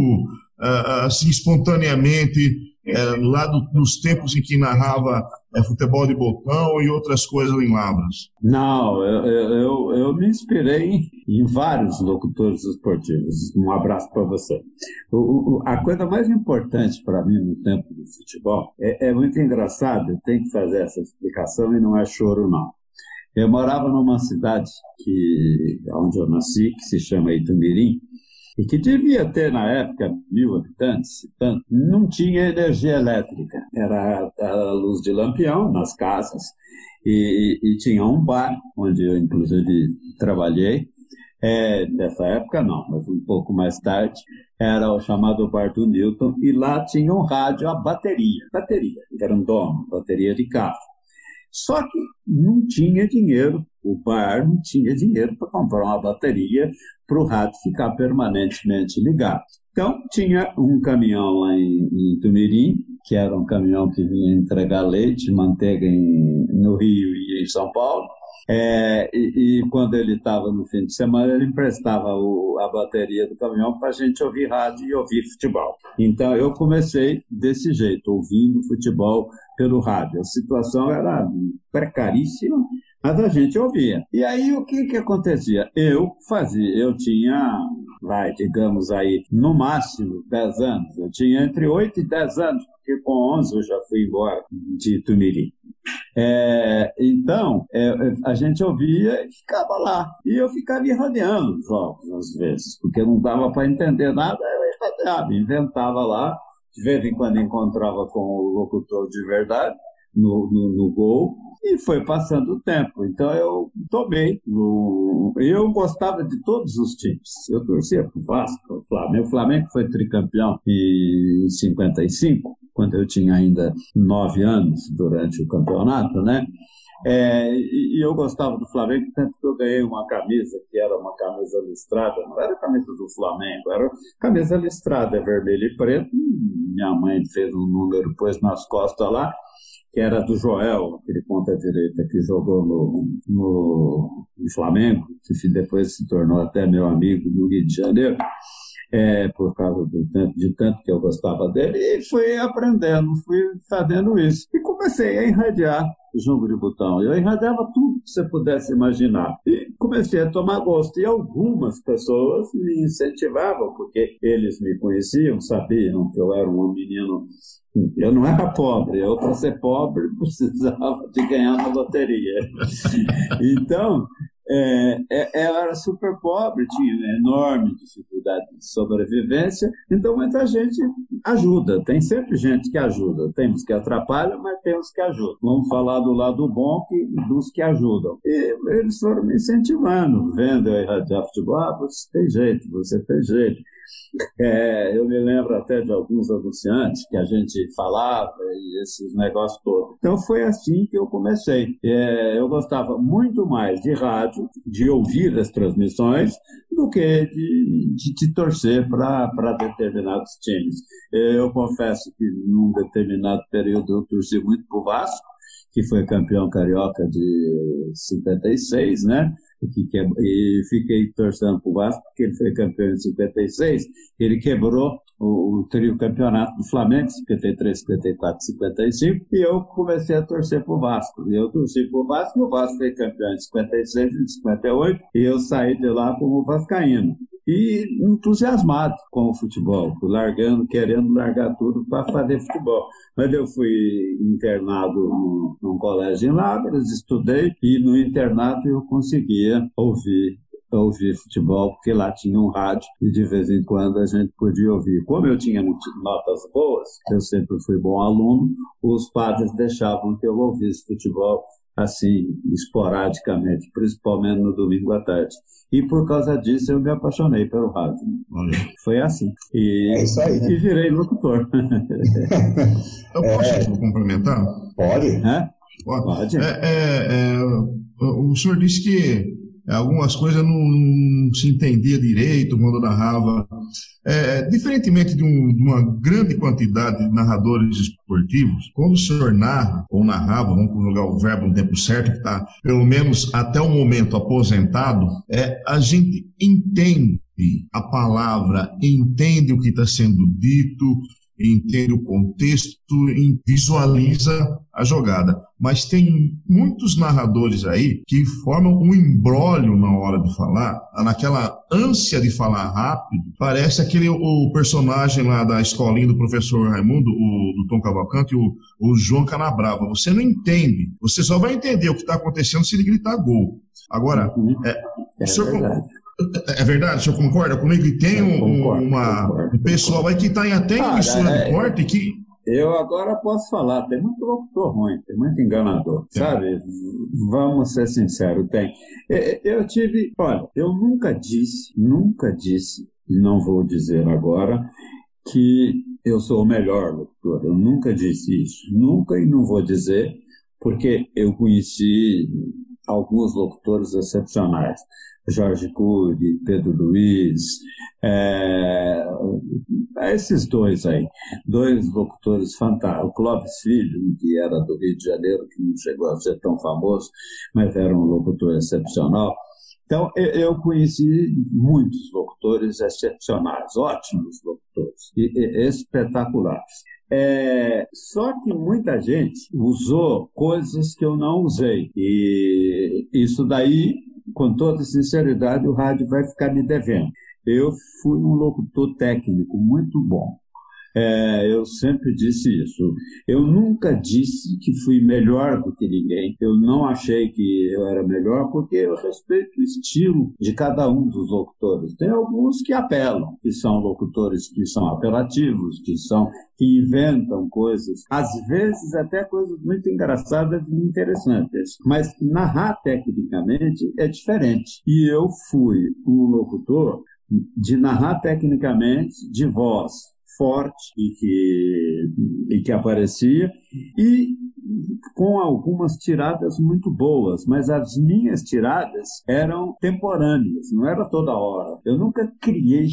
assim, espontaneamente, é, lá do, dos tempos em que narrava é, futebol de botão e outras coisas em Lavras? Não, eu, eu, eu me inspirei em, em, vários locutores esportivos. Um abraço para você. O, o, a coisa mais importante para mim no tempo do futebol é, é muito engraçado, tenho que fazer essa explicação e não é choro, não. Eu morava numa cidade que, onde eu nasci, que se chama Itumirim, e que devia ter na época mil habitantes, tanto, não tinha energia elétrica, era a luz de lampião nas casas e, e tinha um bar onde eu inclusive trabalhei. É, dessa época não, mas um pouco mais tarde era o chamado bar do Newton e lá tinha um rádio a bateria, bateria, era um dono, bateria de carro. Só que não tinha dinheiro o bar tinha dinheiro para comprar uma bateria para o rádio ficar permanentemente ligado. Então, tinha um caminhão lá em, em Tumirim, que era um caminhão que vinha entregar leite, manteiga em, no Rio e em São Paulo. É, e, e, quando ele estava no fim de semana, ele emprestava o, a bateria do caminhão para a gente ouvir rádio e ouvir futebol. Então eu comecei desse jeito, ouvindo futebol pelo rádio. A situação era precaríssima, mas a gente ouvia. E aí o que que acontecia? Eu fazia, eu tinha, vai, digamos aí, no máximo 10 anos. Eu tinha entre 8 e 10 anos, porque com 11 eu já fui embora de Tumirim. É, então, é, a gente ouvia e ficava lá. E eu ficava irradiando os jogos, às vezes, porque não dava para entender nada, eu irradiava, inventava lá. De vez em quando encontrava com o locutor de verdade no, no, no gol e foi passando o tempo. Então eu tomei. No... Eu gostava de todos os times. Eu torcia para o Vasco, o Flamengo. O Flamengo foi tricampeão em 55, quando eu tinha ainda nove anos durante o campeonato, né? É, e, eu gostava do Flamengo, tanto que eu ganhei uma camisa que era uma camisa listrada, não era camisa do Flamengo, era camisa listrada, vermelho e preto. Minha mãe fez um número, pôs nas costas lá, que era do Joel, aquele ponta-direita que jogou no, no, no, Flamengo, que depois se tornou até meu amigo no Rio de Janeiro, é, por causa do tanto, de tanto que eu gostava dele, e fui aprendendo, fui fazendo isso. E comecei a irradiar jogo de botão. Eu irradiava tudo que você pudesse imaginar. E comecei a tomar gosto. E algumas pessoas me incentivavam, porque eles me conheciam, sabiam que eu era um menino eu não era pobre, eu para ser pobre precisava de ganhar na loteria. Então, é, é, era super pobre, tinha enorme dificuldade de sobrevivência, então muita gente ajuda, tem sempre gente que ajuda, tem os que atrapalham, mas tem os que ajudam. Vamos falar do lado bom que, dos que ajudam. E eles foram me incentivando, vendo eu irradiar futebol, ah, você tem jeito, você tem jeito. É, eu me lembro até de alguns anunciantes que a gente falava e esses negócios todos. Então foi assim que eu comecei. É, eu gostava muito mais de rádio, de ouvir as transmissões, do que de, de, de torcer para determinados times. Eu confesso que num determinado período eu torci muito para o Vasco, que foi campeão carioca de 56, né? Que que, e fiquei torcendo para o Vasco, porque ele foi campeão em 56, ele quebrou o, o trio campeonato do Flamengo, 53, 54, 55, e eu comecei a torcer para o Vasco. E eu torci para o Vasco, e o Vasco foi campeão em 56 e 58, e eu saí de lá como vascaíno e entusiasmado com o futebol, largando, querendo largar tudo para fazer futebol. Mas eu fui internado num, num colégio em Lavras, estudei e no internato eu ouvir ouvir futebol, porque lá tinha um rádio e de vez em quando a gente podia ouvir. Como eu tinha notas boas, eu sempre fui bom aluno, os padres deixavam que eu ouvisse futebol assim, esporadicamente, principalmente no domingo à tarde. E por causa disso eu me apaixonei pelo rádio. Foi assim. E, é isso aí, né? e virei locutor. eu posso é... complementar? Pode. É? Pode. É, é, é, o senhor disse que algumas coisas não, não, se entendia direito quando narrava. É, diferentemente de, um, de, uma grande quantidade de narradores esportivos, quando o senhor narra ou narrava, vamos colocar o verbo no tempo certo, que está pelo menos até o momento aposentado, é, a gente entende a palavra, entende o que está sendo dito, entende o contexto, visualiza a jogada. Mas tem muitos narradores aí que formam um embrólio na hora de falar, naquela ânsia de falar rápido. Parece aquele o personagem lá da escolinha do professor Raimundo, o, do Tom Cavalcante, o, o João Canabrava. Você não entende. Você só vai entender o que está acontecendo se ele gritar gol. Agora, é, é o senhor, verdade. É verdade, o senhor concorda comigo? E tem um, concordo, uma, concordo, um pessoal aí que está em até em emissora é, de corte que. Eu agora posso falar, tem muito locutor ruim, tem muito enganador, é. sabe? Vamos ser sinceros, tem. Eu tive, olha, eu nunca disse, nunca disse, e não vou dizer agora, que eu sou o melhor locutor. Eu nunca disse isso, nunca e não vou dizer, porque eu conheci alguns locutores excepcionais. Jorge Cury, Pedro Luiz, é, esses dois aí, dois locutores fantásticos. O Clóvis Filho, que era do Rio de Janeiro, que não chegou a ser tão famoso, mas era um locutor excepcional. Então, eu conheci muitos locutores excepcionais, ótimos locutores, e, e, espetaculares. É, só que muita gente usou coisas que eu não usei. E isso daí, com toda sinceridade, o rádio vai ficar me devendo. Eu fui um locutor técnico muito bom. É, eu sempre disse isso. Eu nunca disse que fui melhor do que ninguém. Eu não achei que eu era melhor porque eu respeito o estilo de cada um dos locutores. Tem alguns que apelam, que são locutores que são apelativos, que são que inventam coisas, às vezes até coisas muito engraçadas e interessantes. Mas narrar tecnicamente é diferente. E eu fui um locutor de narrar tecnicamente, de voz, forte e que, e que aparecia, e com algumas tiradas muito boas, mas as minhas tiradas eram temporâneas, não era toda hora. Eu nunca criei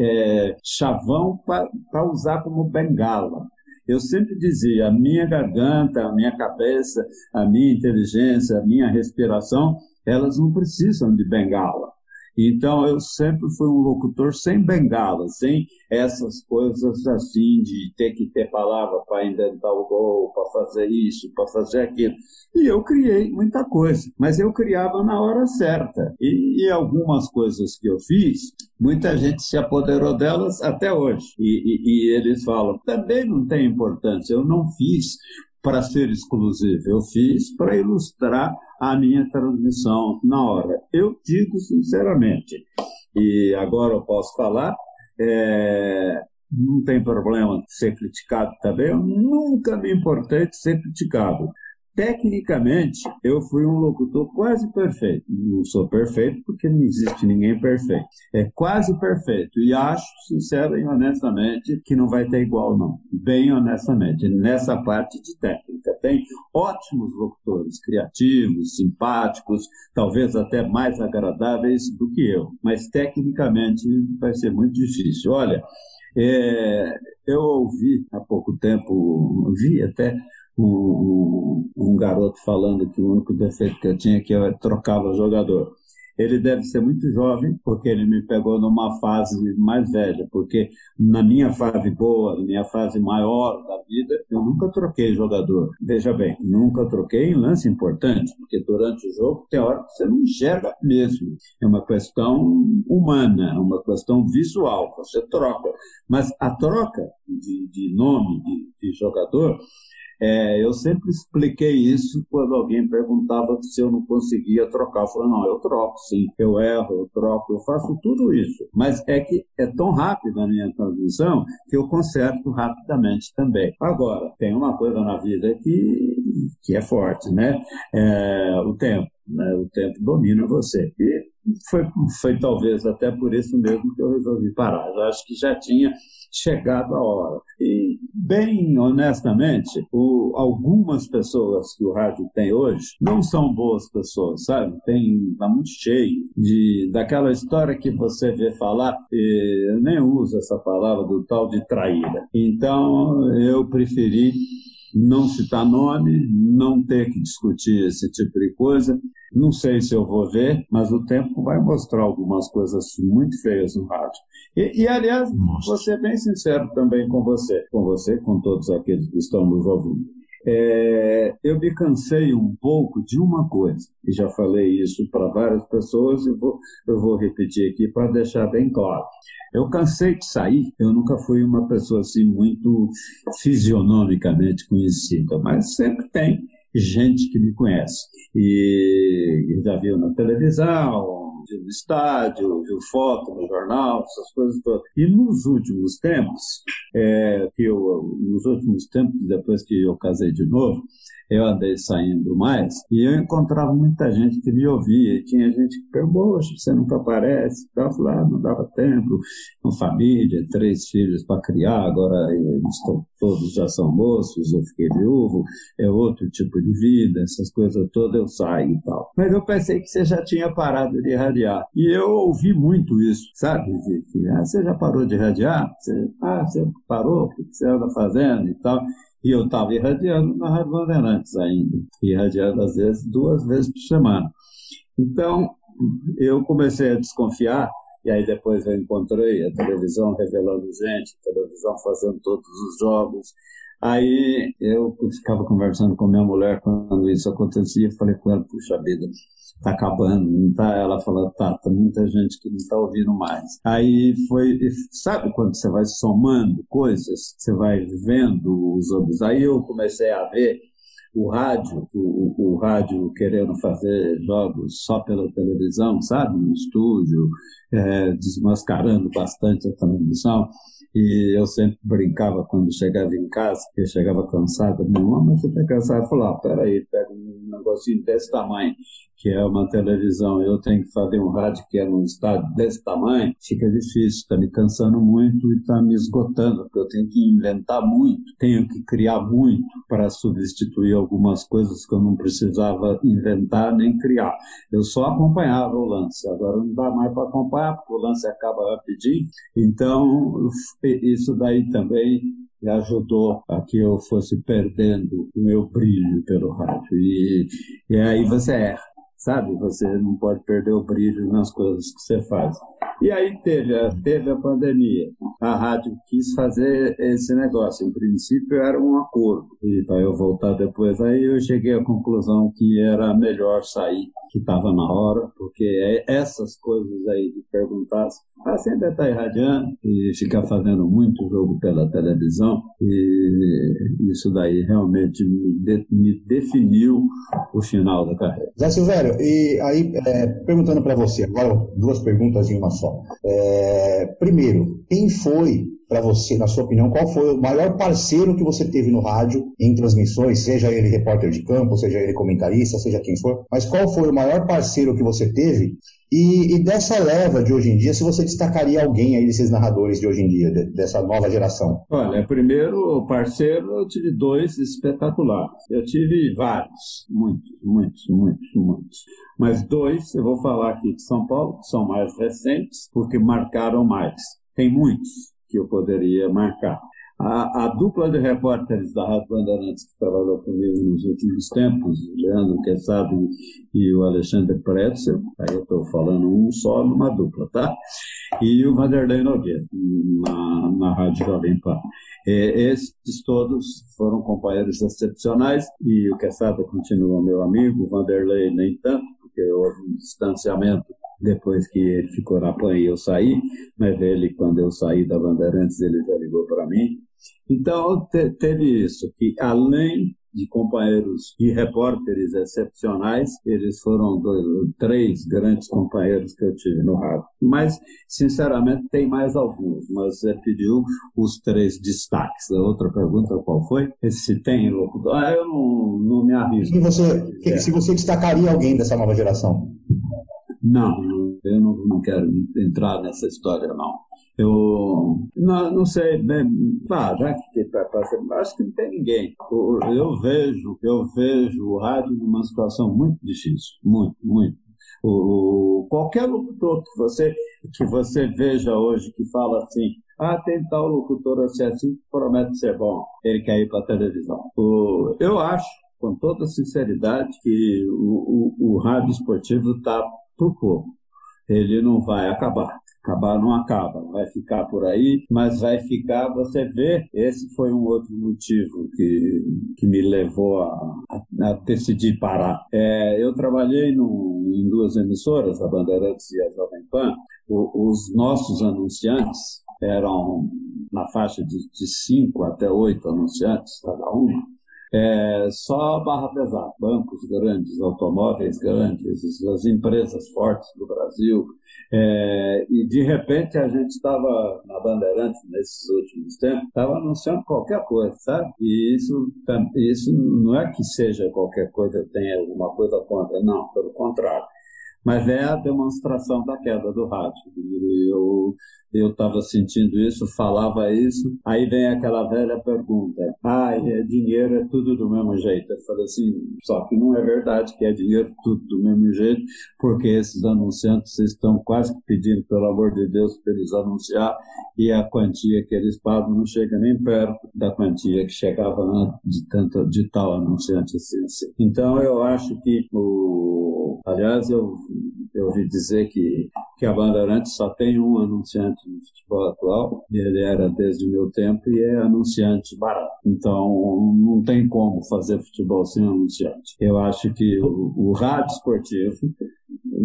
é, chavão para usar como bengala. Eu sempre dizia: a minha garganta, a minha cabeça, a minha inteligência, a minha respiração, elas não precisam de bengala. Então eu sempre fui um locutor sem bengala, sem essas coisas assim de ter que ter palavra para inventar o gol, para fazer isso, para fazer aquilo. E eu criei muita coisa, mas eu criava na hora certa. E, e algumas coisas que eu fiz, muita gente se apoderou delas até hoje. E, e, e eles falam, também não tem importância, eu não fiz para ser exclusivo, eu fiz para ilustrar a minha transmissão na hora. Eu digo sinceramente, e agora eu posso falar, é, não tem problema ser criticado também, eu nunca me importei de ser criticado. Tecnicamente, eu fui um locutor quase perfeito. Não sou perfeito porque não existe ninguém perfeito. É quase perfeito. E acho, sincero e honestamente, que não vai ter igual, não. Bem honestamente. Nessa parte de técnica. Tem ótimos locutores, criativos, simpáticos, talvez até mais agradáveis do que eu. Mas tecnicamente vai ser muito difícil. Olha, é, eu ouvi há pouco tempo, vi até um, um, garoto falando que o único defeito que eu tinha é que eu trocava jogador. Ele deve ser muito jovem, porque ele me pegou numa fase mais velha, porque na minha fase boa, na minha fase maior da vida, eu nunca troquei jogador. Veja bem, nunca troquei em lance importante, porque durante o jogo tem hora que você não enxerga mesmo. É uma questão humana, é uma questão visual, você troca. Mas a troca de, de nome de, de jogador é, eu sempre expliquei isso quando alguém perguntava se eu não conseguia trocar. Eu falei, não, eu troco sim, eu erro, eu troco, eu faço tudo isso. Mas é que é tão rápido a minha transmissão que eu conserto rapidamente também. Agora, tem uma coisa na vida que, que é forte, né? É, o tempo. Né? O tempo domina você. E foi, foi talvez até por isso mesmo que eu resolvi parar. Eu acho que já tinha chegado a hora. E, bem honestamente, o, algumas pessoas que o rádio tem hoje não são boas pessoas, sabe? Tem, tá muito cheio de, daquela história que você vê falar, eu nem uso essa palavra do tal de traíra. Então, eu preferi não citar nome, não ter que discutir esse tipo de coisa. Não sei se eu vou ver, mas o tempo vai mostrar algumas coisas muito feias no rádio. E, e aliás, Mostra. vou ser bem sincero também com você, com você, com todos aqueles que estão nos ouvindo. É, eu me cansei um pouco de uma coisa, e já falei isso para várias pessoas, e vou, eu vou repetir aqui para deixar bem claro. Eu cansei de sair, eu nunca fui uma pessoa assim muito fisionomicamente conhecida, mas sempre tem gente que me conhece. E já viu na televisão, viu no estádio, viu foto no jornal, essas coisas todas. E nos últimos tempos, é, que eu, nos últimos tempos, depois que eu casei de novo, eu andei saindo mais e eu encontrava muita gente que me ouvia. E tinha gente que perguntou, você nunca aparece. Eu falei, ah, não dava tempo, com família, três filhos para criar, agora estou todos já são moços, eu fiquei viúvo, é outro tipo de vida, essas coisas todas eu saio e tal. Mas eu pensei que você já tinha parado de irradiar. E eu ouvi muito isso, sabe? Que, ah, você já parou de irradiar? Você, ah, você parou? O que você anda fazendo e tal? E eu estava irradiando na Rádio Bandeirantes ainda, irradiando às vezes duas vezes por semana. Então, eu comecei a desconfiar e aí depois eu encontrei a televisão revelando gente, a televisão fazendo todos os jogos. Aí eu ficava conversando com minha mulher quando isso acontecia, falei com ela, puxa vida, tá acabando, não tá? Ela falou, tá, tá muita gente que não está ouvindo mais. Aí foi, sabe quando você vai somando coisas, você vai vendo os outros. Aí eu comecei a ver o rádio, o, o, rádio querendo fazer jogos só pela televisão, sabe? No estúdio, é, desmascarando bastante a televisão. E eu sempre brincava quando chegava em casa, que eu chegava cansado, minha mãe, você está cansado? Eu falava, ah, peraí, pega um negocinho desse tamanho, que é uma televisão, eu tenho que fazer um rádio que é num estado desse tamanho, fica difícil, está me cansando muito e está me esgotando, porque eu tenho que inventar muito, tenho que criar muito para substituir algumas coisas que eu não precisava inventar nem criar. Eu só acompanhava o lance, agora não dá mais para acompanhar, porque o lance acaba rapidinho, então isso daí também ajudou a que eu fosse perdendo o meu brilho pelo rádio. E, e aí você erra, sabe? Você não pode perder o brilho nas coisas que você faz. E aí teve a, teve a pandemia. A rádio quis fazer esse negócio. Em princípio era um acordo. E para eu voltar depois, aí eu cheguei à conclusão que era melhor sair, que estava na hora, porque é essas coisas aí de perguntar ah, ainda está irradiando e ficar fazendo muito jogo pela televisão, e isso daí realmente me, de, me definiu o final da carreira. Zé Silvério, e aí, é, perguntando para você, agora duas perguntas em uma só. É, primeiro, quem foi para você, na sua opinião, qual foi o maior parceiro que você teve no rádio em transmissões, seja ele repórter de campo, seja ele comentarista, seja quem for, mas qual foi o maior parceiro que você teve? E, e dessa leva de hoje em dia, se você destacaria alguém aí desses narradores de hoje em dia, de, dessa nova geração? Olha, primeiro parceiro, eu tive dois espetaculares. Eu tive vários, muitos, muitos, muitos, muitos. Mas dois, eu vou falar aqui de São Paulo, que são mais recentes, porque marcaram mais. Tem muitos que eu poderia marcar. A, a, dupla de repórteres da Rádio Bandeirantes que trabalhou comigo nos últimos tempos, o Leandro Quesado e o Alexandre Pretzel, aí eu estou falando um só numa dupla, tá? E o Vanderlei Nogueira, na, na Rádio Jovem Pan. É, esses todos foram companheiros excepcionais e o Quesada continua meu amigo, o Vanderlei nem tanto, porque houve um distanciamento depois que ele ficou na PAN e eu saí, mas ele, quando eu saí da Bandeirantes, ele já ligou para mim. Então, te, teve isso, que além de companheiros e repórteres excepcionais, eles foram dois, três grandes companheiros que eu tive no rádio. Mas, sinceramente, tem mais alguns, mas você pediu os três destaques. A outra pergunta qual foi? Se tem locutor? Ah, eu não, não me arrisco. Se você, se você destacaria alguém dessa nova geração? Não, eu não, não quero entrar nessa história, não. Eu não, não sei, bem, ah, já que acho que não tem ninguém. Eu, eu, vejo, eu vejo o rádio numa situação muito difícil, muito, muito. O, qualquer locutor que você que você veja hoje que fala assim, ah, tem tal locutor assim, assim promete ser bom, ele quer ir para a televisão. O, eu acho, com toda sinceridade, que o, o, o rádio esportivo está para. Ele não vai acabar. Acabar não acaba, vai ficar por aí, mas vai ficar, você vê, esse foi um outro motivo que, que me levou a, a, a decidir parar. É, eu trabalhei no, em duas emissoras, a Bandeirantes e a Jovem Pan, o, os nossos anunciantes eram na faixa de, de cinco até oito anunciantes cada uma, é, só barra pesada, bancos grandes, automóveis grandes, as empresas fortes do Brasil. É, e de repente a gente estava na Bandeirantes nesses últimos tempos, estava anunciando qualquer coisa, sabe? E isso, isso não é que seja qualquer coisa, tenha alguma coisa contra, não, pelo contrário. Mas é a demonstração da queda do rádio. Eu eu estava sentindo isso, falava isso, aí vem aquela velha pergunta: ah, dinheiro é tudo do mesmo jeito. Eu falei assim, só que não é verdade que é dinheiro tudo do mesmo jeito, porque esses anunciantes estão quase pedindo, pelo amor de Deus, para eles anunciar, e a quantia que eles pagam não chega nem perto da quantia que chegava de, tanto, de tal anunciante assim, assim. Então eu acho que o. Aliás, eu, eu ouvi dizer que, que a Bandeirantes só tem um anunciante no futebol atual, ele era desde o meu tempo e é anunciante barato. Então, não tem como fazer futebol sem anunciante. Eu acho que o, o rádio esportivo,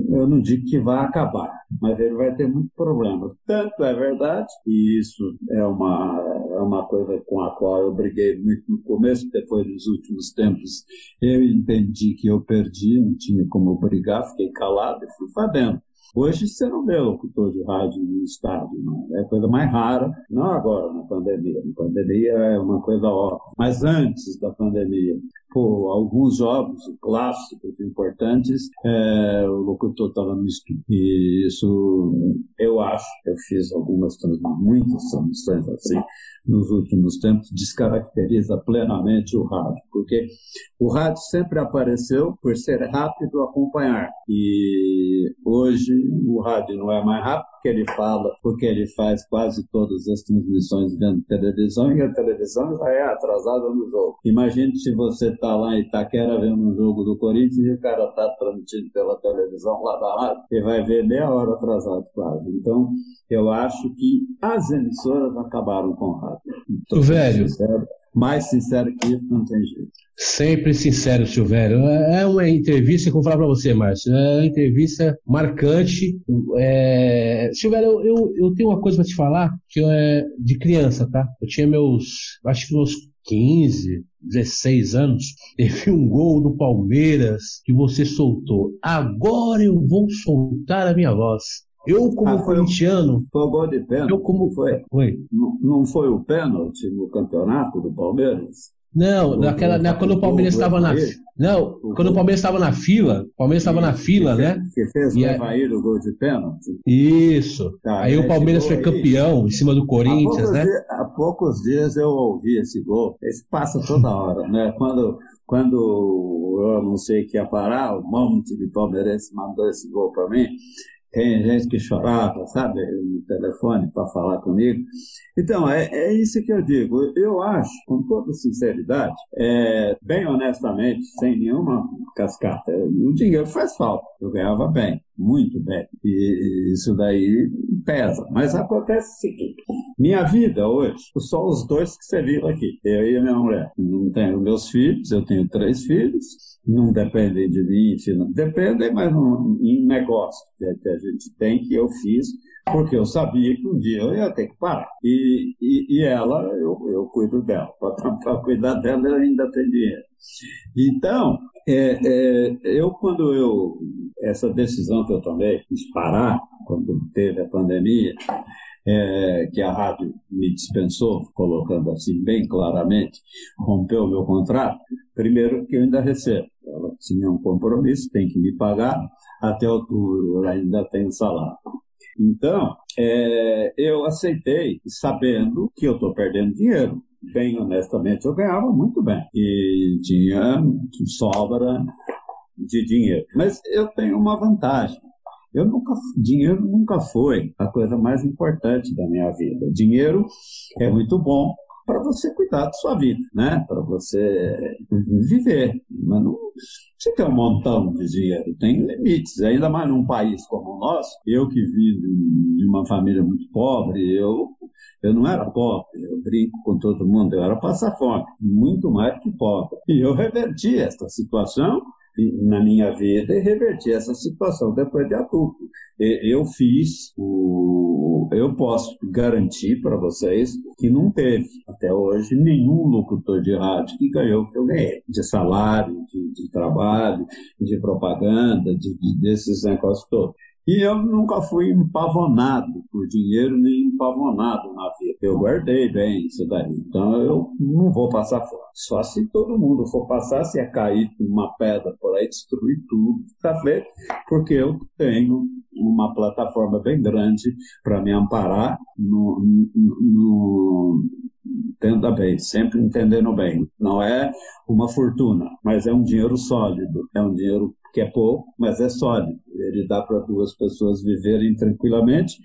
eu não digo que vai acabar, mas ele vai ter muito problema. Tanto é verdade, e isso é uma, é uma coisa com a qual eu briguei muito no começo, depois nos últimos tempos eu entendi que eu perdi, não tinha como brigar, fiquei calado e fui fazendo. Hoje você não vê locutor de rádio no estádio, não. é a coisa mais rara, não agora na pandemia. Na pandemia é uma coisa óbvia, mas antes da pandemia, por alguns jogos clássicos importantes, é, o locutor estava no estúdio. E isso, eu acho, eu fiz algumas, muitas transmissões assim, nos últimos tempos, descaracteriza plenamente o rádio, porque o rádio sempre apareceu por ser rápido acompanhar. E hoje o rádio não é mais rápido, porque ele fala, porque ele faz quase todas as transmissões vendo televisão, e a televisão já é atrasada no jogo. Imagine se você está lá em Itaquera vendo um jogo do Corinthians e o cara está transmitindo pela televisão lá da rádio, e vai ver meia hora atrasado quase. Então, eu acho que as emissoras acabaram com o rádio. Então, o velho. Sincero, mais sincero que isso, não tem jeito. Sempre sincero, Silvério. É uma entrevista que eu vou falar para você, Márcio. É uma entrevista marcante. É... Silvério, eu, eu, eu, tenho uma coisa para te falar que é de criança, tá? Eu tinha meus, acho que meus 15, 16 anos, teve um gol do Palmeiras que você soltou. Agora eu vou soltar a minha voz. Eu, como ah, corintiano. Foi o gol de pênalti. Eu, como. Foi. foi. Não, não foi o pênalti no campeonato do Palmeiras? Não, naquela, na, quando o Palmeiras estava na. Não, quando o Palmeiras estava na fila, o Palmeiras estava na fila, né? Que fez o Evair o gol de pênalti. Isso. Tá, aí o Palmeiras foi campeão em cima do Corinthians, né? Há poucos dias eu ouvi esse gol. Esse passa toda hora, né? Quando, quando eu anunciei que ia parar, o monte de palmeirense mandou esse gol para mim. Tem gente que chorava, sabe, no telefone para falar comigo. Então, é, é isso que eu digo. Eu acho, com toda sinceridade, é, bem honestamente, sem nenhuma cascata, o dinheiro faz falta. Eu ganhava bem, muito bem. E isso daí pesa. Mas acontece o seguinte: minha vida hoje, só os dois que você viu aqui, eu e a minha mulher. Não tenho meus filhos, eu tenho três filhos não dependem de mim, não, dependem, mas não, em negócio que a gente tem, que eu fiz, porque eu sabia que um dia eu ia ter que parar. E, e, e ela, eu, eu cuido dela. Para cuidar dela, eu ainda tem dinheiro. Então, é, é, eu, quando eu, essa decisão que eu tomei de parar, quando teve a pandemia, é, que a rádio me dispensou, colocando assim bem claramente, rompeu o meu contrato, primeiro que eu ainda recebo. Ela tinha um compromisso, tem que me pagar, até outubro ela ainda tem salário. Então, é, eu aceitei, sabendo que eu estou perdendo dinheiro. Bem honestamente, eu ganhava muito bem. E tinha sobra de dinheiro. Mas eu tenho uma vantagem. Eu nunca, dinheiro nunca foi a coisa mais importante da minha vida. Dinheiro é muito bom para você cuidar da sua vida, né? Para você viver. Mas não, você tem um montão de dinheiro, tem limites. Ainda mais num país como o nosso, eu que vim de uma família muito pobre, eu eu não era pobre, eu brinco com todo mundo, eu era passar fome, muito mais que pobre. E eu reverti essa situação na minha vida e reverti essa situação depois de adulto. Eu fiz o. Eu posso garantir para vocês que não teve, até hoje, nenhum locutor de rádio que ganhou o que eu ganhei. De salário, de, de trabalho, de propaganda, de, de, desses negócios todos. E eu nunca fui empavonado por dinheiro nem empavonado na vida. Eu guardei bem isso daí. Então eu não vou passar fora. Só se todo mundo for passar, se é cair uma pedra por aí, destruir tudo, está feito, porque eu tenho uma plataforma bem grande para me amparar no, no, no entenda bem, sempre entendendo bem. Não é uma fortuna, mas é um dinheiro sólido, é um dinheiro que é pouco, mas é sólido. Ele dá para duas pessoas viverem tranquilamente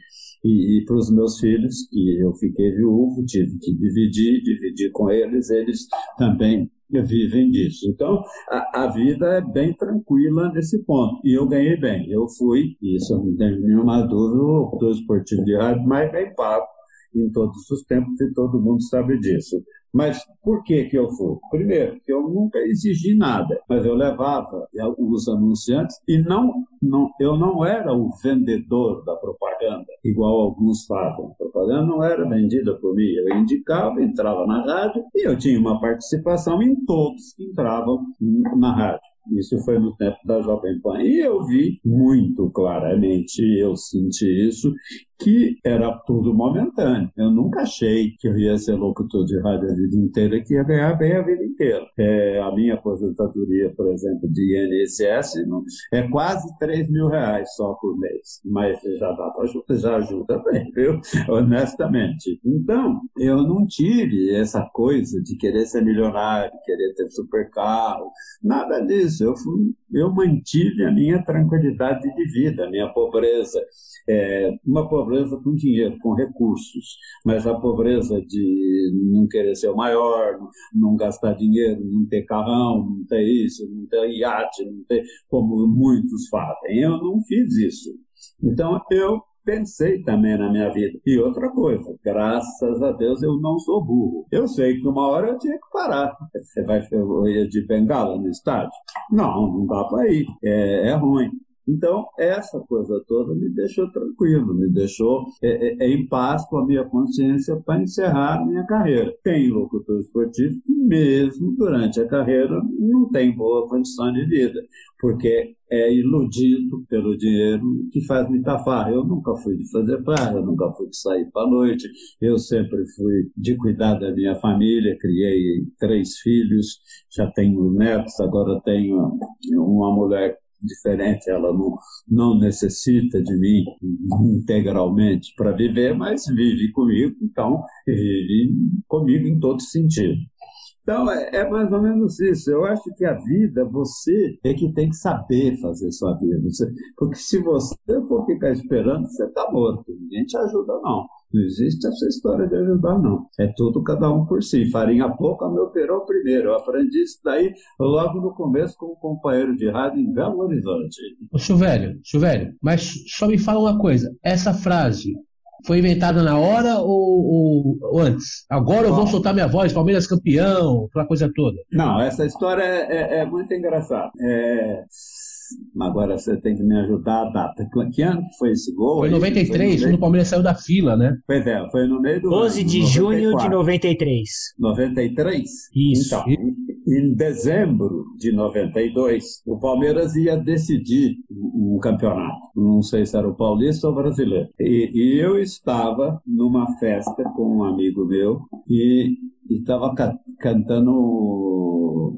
e, e para os meus filhos, que eu fiquei viúvo, tive que dividir, dividir com eles, eles também vivem disso. Então, a, a, vida é bem tranquila nesse ponto. E eu ganhei bem. Eu fui, isso não tenho nenhuma dúvida, o esportivo de rádio mais bem pago em todos os tempos e todo mundo sabe disso. Mas por que, que eu fui? Primeiro, que eu nunca exigi nada, mas eu levava os anunciantes e não, não, eu não era o vendedor da propaganda, igual alguns fazem. A propaganda não era vendida por mim, eu indicava, entrava na rádio e eu tinha uma participação em todos que entravam na rádio. Isso foi no tempo da Jovem Pan. E eu vi muito claramente, eu senti isso, que era tudo momentâneo. Eu nunca achei que eu ia ser locutor de rádio a vida inteira, que ia ganhar bem a vida inteira. É, a minha aposentadoria, por exemplo, de INSS é quase 3 mil reais só por mês. Mas já dá para ajuda, já ajuda bem, viu? Honestamente. Então, eu não tive essa coisa de querer ser milionário, querer ter super carro, nada disso. Eu, fui, eu mantive a minha tranquilidade de vida, a minha pobreza. É, uma pobreza pobreza com dinheiro, com recursos, mas a pobreza de não querer ser o maior, não gastar dinheiro, não ter carrão, não ter isso, não ter iate, não ter como muitos fazem. Eu não fiz isso. Então eu pensei também na minha vida. E outra coisa, graças a Deus eu não sou burro. Eu sei que uma hora eu tinha que parar. Você vai ir de bengala no estádio? Não, não dá para ir. É, é ruim. Então, essa coisa toda me deixou tranquilo, me deixou é, é, é em paz com a minha consciência para encerrar a minha carreira. Tem locutor esportivo que, mesmo durante a carreira, não tem boa condição de vida, porque é iludido pelo dinheiro que faz muita farra. Eu nunca fui de fazer farra, nunca fui de sair para noite, eu sempre fui de cuidar da minha família, criei três filhos, já tenho netos, agora tenho uma mulher diferente, ela não, não necessita de mim integralmente para viver, mas vive comigo, então vive comigo em todo sentido. Então, é, é, mais ou menos isso. Eu acho que a vida, você é que tem que saber fazer sua vida. Você, porque se você for ficar esperando, você está morto. Ninguém te ajuda, não. Não existe essa história de ajudar, não. É tudo cada um por si. Farinha pouca, meu perão primeiro. Eu aprendi isso daí logo no começo com um companheiro de rádio em Belo Horizonte. Ô, Silvério, Silvério, mas só me fala uma coisa. Essa frase, foi inventada na hora ou, ou, antes? Agora eu vou soltar minha voz, Palmeiras campeão, aquela coisa toda. Não, essa história é, é, é muito engraçada. É, agora você tem que me ajudar a data. Que ano que foi esse gol? Foi em 93, quando o Palmeiras saiu da fila, né? Pois é, foi no meio do 12 ano, de 94. junho de 93. 93? Isso. Então, em dezembro de 92, o Palmeiras ia decidir um campeonato. Não sei se era o paulista ou brasileiro. E, e eu estava numa festa com um amigo meu e estava ca cantando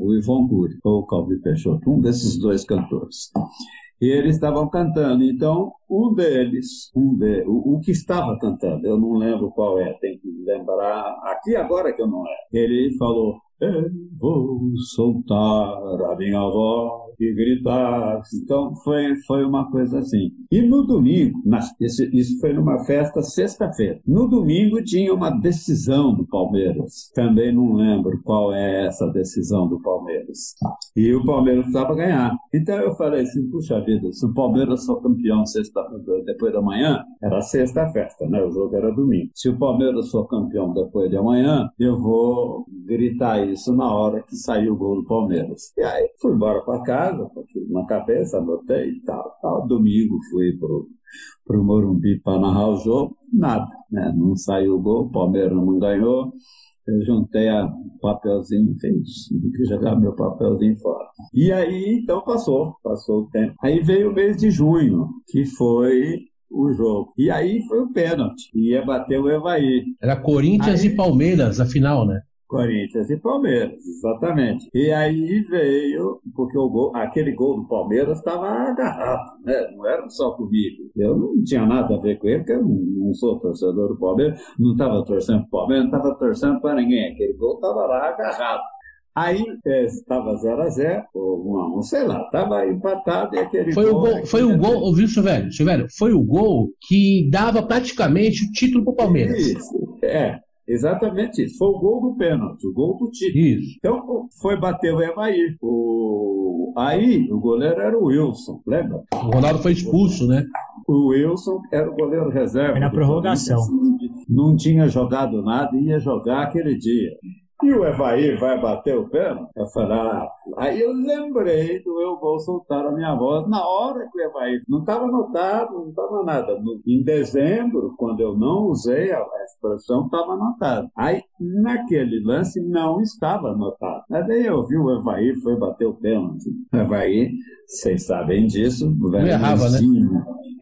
o, Ivon Cury ou o Calvi Peixoto, um desses dois cantores. E eles estavam cantando. Então, um deles, um de, o, o, que estava cantando, eu não lembro qual é, tem que lembrar aqui agora que eu não é. Ele falou: Eu vou soltar a minha voz e gritar. Então foi, foi uma coisa assim. E no domingo, na, esse, isso foi numa festa sexta-feira. No domingo tinha uma decisão do Palmeiras. Também não lembro qual é essa decisão do Palmeiras. E o Palmeiras precisava ganhar. Então eu falei assim, puxa vida, se o Palmeiras for campeão sexta, depois da manhã, era sexta festa, né? O jogo era domingo. Se o Palmeiras for campeão depois de amanhã, eu vou gritar isso na hora que sair o gol do Palmeiras. E aí fui embora para casa na cabeça, anotei e tal, tal. Domingo fui pro, pro Morumbi para narrar o jogo, nada, né? Não saiu o gol, o Palmeiras não ganhou. eu juntei a papelzinho, fiz, que jogar meu papelzinho fora. E aí, então passou, passou o tempo. Aí veio o mês de junho, que foi o jogo. E aí foi o pênalti. Ia bater o Evaí. Era Corinthians aí... e Palmeiras, a final, né? Corinthians e Palmeiras, exatamente. E aí veio, porque o gol, aquele gol do Palmeiras estava agarrado, né? Não era só comigo. Eu não tinha nada a ver com ele, porque eu não, sou torcedor do Palmeiras, não estava torcendo para o Palmeiras, não estava torcendo para ninguém. Aquele gol estava lá agarrado. Aí estava 0 a 0 ou 1 sei lá, estava empatado e aquele foi gol. O gol foi o gol, ouviu, Silvério? Silvério, foi o gol que dava praticamente o título para o Palmeiras. Isso, é. Exatamente isso. Foi o gol do pênalti, o gol do título. Isso. Então foi bater o Evair. O... Aí o goleiro era o Wilson, lembra? O Ronaldo foi expulso, né? O Wilson era o goleiro reserva. Foi na prorrogação. Não tinha jogado nada, ia jogar aquele dia. E o Evaí vai bater o pênalti? Eu falei, ah. Aí eu lembrei do Eu Vou Soltar a Minha Voz na hora que o Evaí não estava anotado, não estava nada. No, em dezembro, quando eu não usei a, a expressão, estava anotado. Aí, naquele lance, não estava anotado. Aí daí eu vi o Evaí foi bater o pênalti. O Evaí, vocês sabem disso, o velho errava, né?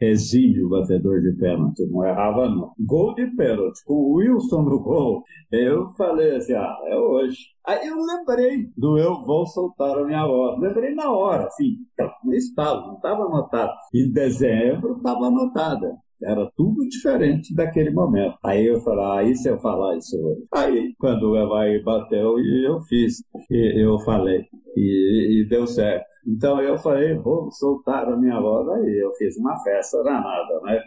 Exímio batedor de pênalti, não errava não. Gol de pênalti, com o Wilson no gol, eu falei assim, ah, é hoje. Aí eu lembrei do eu vou soltar a minha voz. Lembrei na hora, assim, não estava, não estava anotado. Em dezembro estava anotada. Era tudo diferente daquele momento. Aí eu falei, ah, e se eu falar isso hoje? Aí, quando o Evaí bateu, eu fiz. E eu falei. E, e, deu certo. Então eu falei, vou soltar a minha voz. Aí eu fiz uma festa danada, né?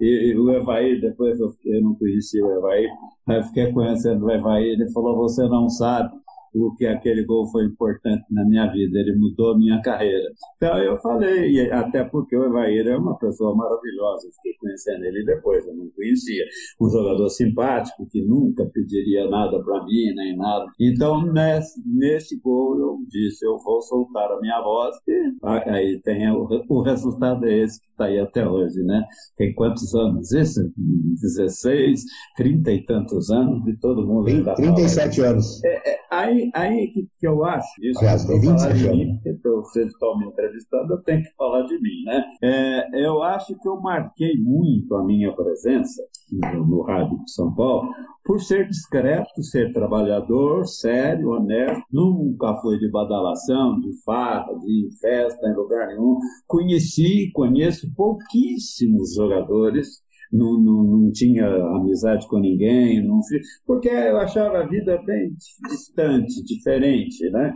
E, e o Evaí, depois eu, fiquei, eu não conhecia o Evaí, aí fiquei conhecendo o Evaí, ele falou, você não sabe o que aquele gol foi importante na minha vida, ele mudou a minha carreira. Então eu falei, até porque o Evair é uma pessoa maravilhosa, fiquei conhecendo ele depois, eu não conhecia. Um jogador simpático que nunca pediria nada para mim, nem nada. Então nesse, nesse gol eu disse, eu vou soltar a minha voz e aí tem o, o resultado é esse que está aí até hoje, né? Tem quantos anos isso? 16, 30 e tantos anos e todo mundo... 37 anos. É, é, aí aí, que, que eu acho, isso Aliás, eu falar de mim, porque vocês estão me entrevistando, eu tenho que falar de mim, né? É, eu acho que eu marquei muito a minha presença no, no Rádio de São Paulo por ser discreto, ser trabalhador, sério, honesto, nunca foi de badalação, de farra, de festa em lugar nenhum. Conheci, conheço pouquíssimos jogadores não, não, não tinha amizade com ninguém, não, porque eu achava a vida bem distante, diferente, né?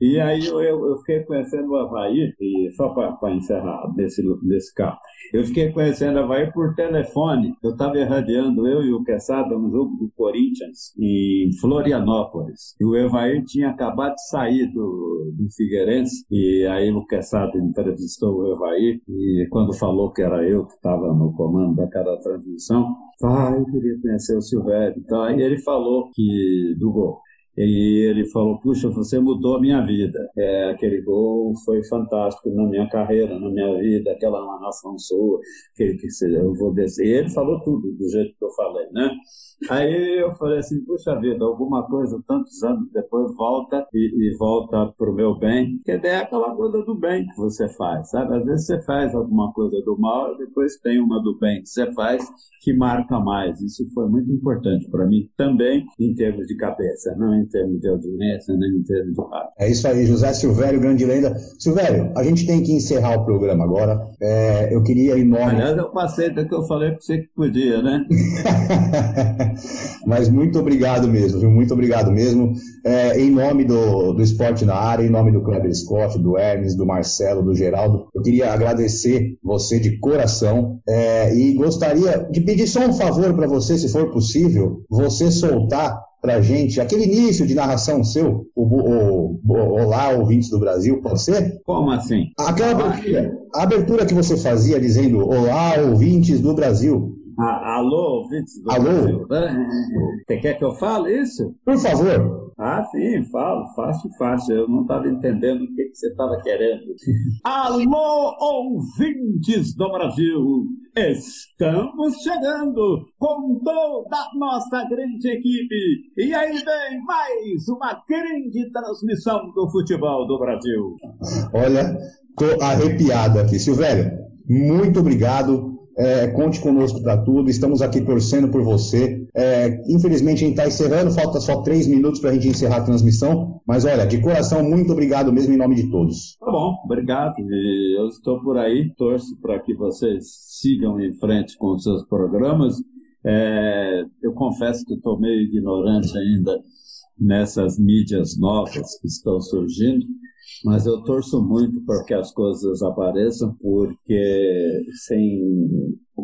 E aí eu, eu fiquei conhecendo o Havaí, e só para encerrar nesse, nesse carro, eu fiquei conhecendo o Havaí por telefone. Eu estava irradiando, eu e o Quesada, no jogo do Corinthians, em Florianópolis. E o Evair tinha acabado de sair do, do Figueirense, e aí o Quesada entrevistou o Evair, e quando falou que era eu que estava no comando daquela transmissão, ah, eu queria conhecer o Silvério. Então aí ele falou que do gol. E ele falou: Puxa, você mudou a minha vida. É, aquele gol foi fantástico na minha carreira, na minha vida, aquela narração sua, que, que eu vou descer. E ele falou tudo do jeito que eu falei, né? Aí eu falei assim: Puxa vida, alguma coisa tantos anos depois volta e, e volta para o meu bem, que é aquela coisa do bem que você faz, sabe? Às vezes você faz alguma coisa do mal e depois tem uma do bem que você faz que marca mais. Isso foi muito importante para mim também, em termos de cabeça, não em termos de audiência, nem em termos de rádio. É isso aí, José Silvério, grande lenda. Silvério, a gente tem que encerrar o programa agora. É, eu queria, em nome. Aliás, eu passei da que eu falei para você que podia, né? Mas muito obrigado mesmo, viu? Muito obrigado mesmo. É, em nome do, do Esporte na Área, em nome do Kleber Scott, do Hermes, do Marcelo, do Geraldo, eu queria agradecer você de coração é, e gostaria de pedir só um favor para você, se for possível, você soltar para gente aquele início de narração seu, o, o, o, Olá, ouvintes do Brasil, pode ser? Como assim? Aquela abertura, a abertura que você fazia dizendo Olá, ouvintes do Brasil. Ah, alô, ouvintes do Alô? Brasil, né? Você quer que eu fale isso? Por favor. Ah, sim, falo, fácil, fácil. Eu não estava entendendo o que, que você estava querendo. Alô, ouvintes do Brasil! Estamos chegando com toda a nossa grande equipe. E aí vem mais uma grande transmissão do futebol do Brasil. Olha, tô arrepiado aqui. Silvério, muito obrigado. É, conte conosco para tudo. Estamos aqui torcendo por você. É, infelizmente a gente está encerrando, falta só três minutos para a gente encerrar a transmissão. Mas olha, de coração, muito obrigado mesmo em nome de todos. Tá bom, obrigado. Eu estou por aí, torço para que vocês sigam em frente com os seus programas. É, eu confesso que estou meio ignorante ainda nessas mídias novas que estão surgindo, mas eu torço muito para que as coisas apareçam, porque sem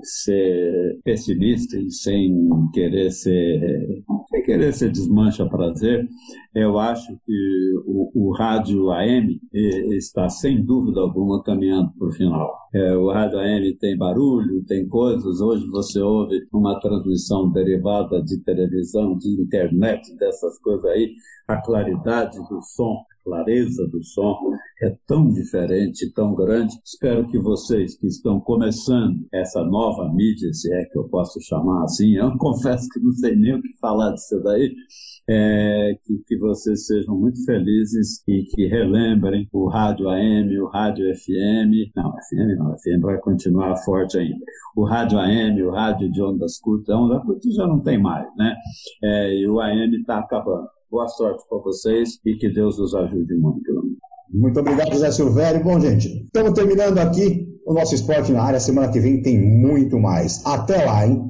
ser pessimista e sem querer ser sem querer ser desmancha prazer, eu acho que o, o rádio AM está sem dúvida alguma caminhando para o final. É, o rádio AM tem barulho, tem coisas. Hoje você ouve uma transmissão derivada de televisão, de internet, dessas coisas aí, a claridade do som clareza do som é tão diferente, tão grande. Espero que vocês que estão começando essa nova mídia, se é que eu posso chamar assim, eu confesso que não sei nem o que falar disso daí, é, que, que vocês sejam muito felizes e que relembrem o rádio AM, o rádio FM, não, FM não, FM vai continuar forte ainda. O rádio AM, o rádio de ondas curtas, onda curta já não tem mais, né? É, e o AM está acabando. Boa sorte para vocês e que Deus os ajude muito. Muito obrigado, José Silvério. Bom, gente, estamos terminando aqui o nosso esporte na área. Semana que vem tem muito mais. Até lá, hein?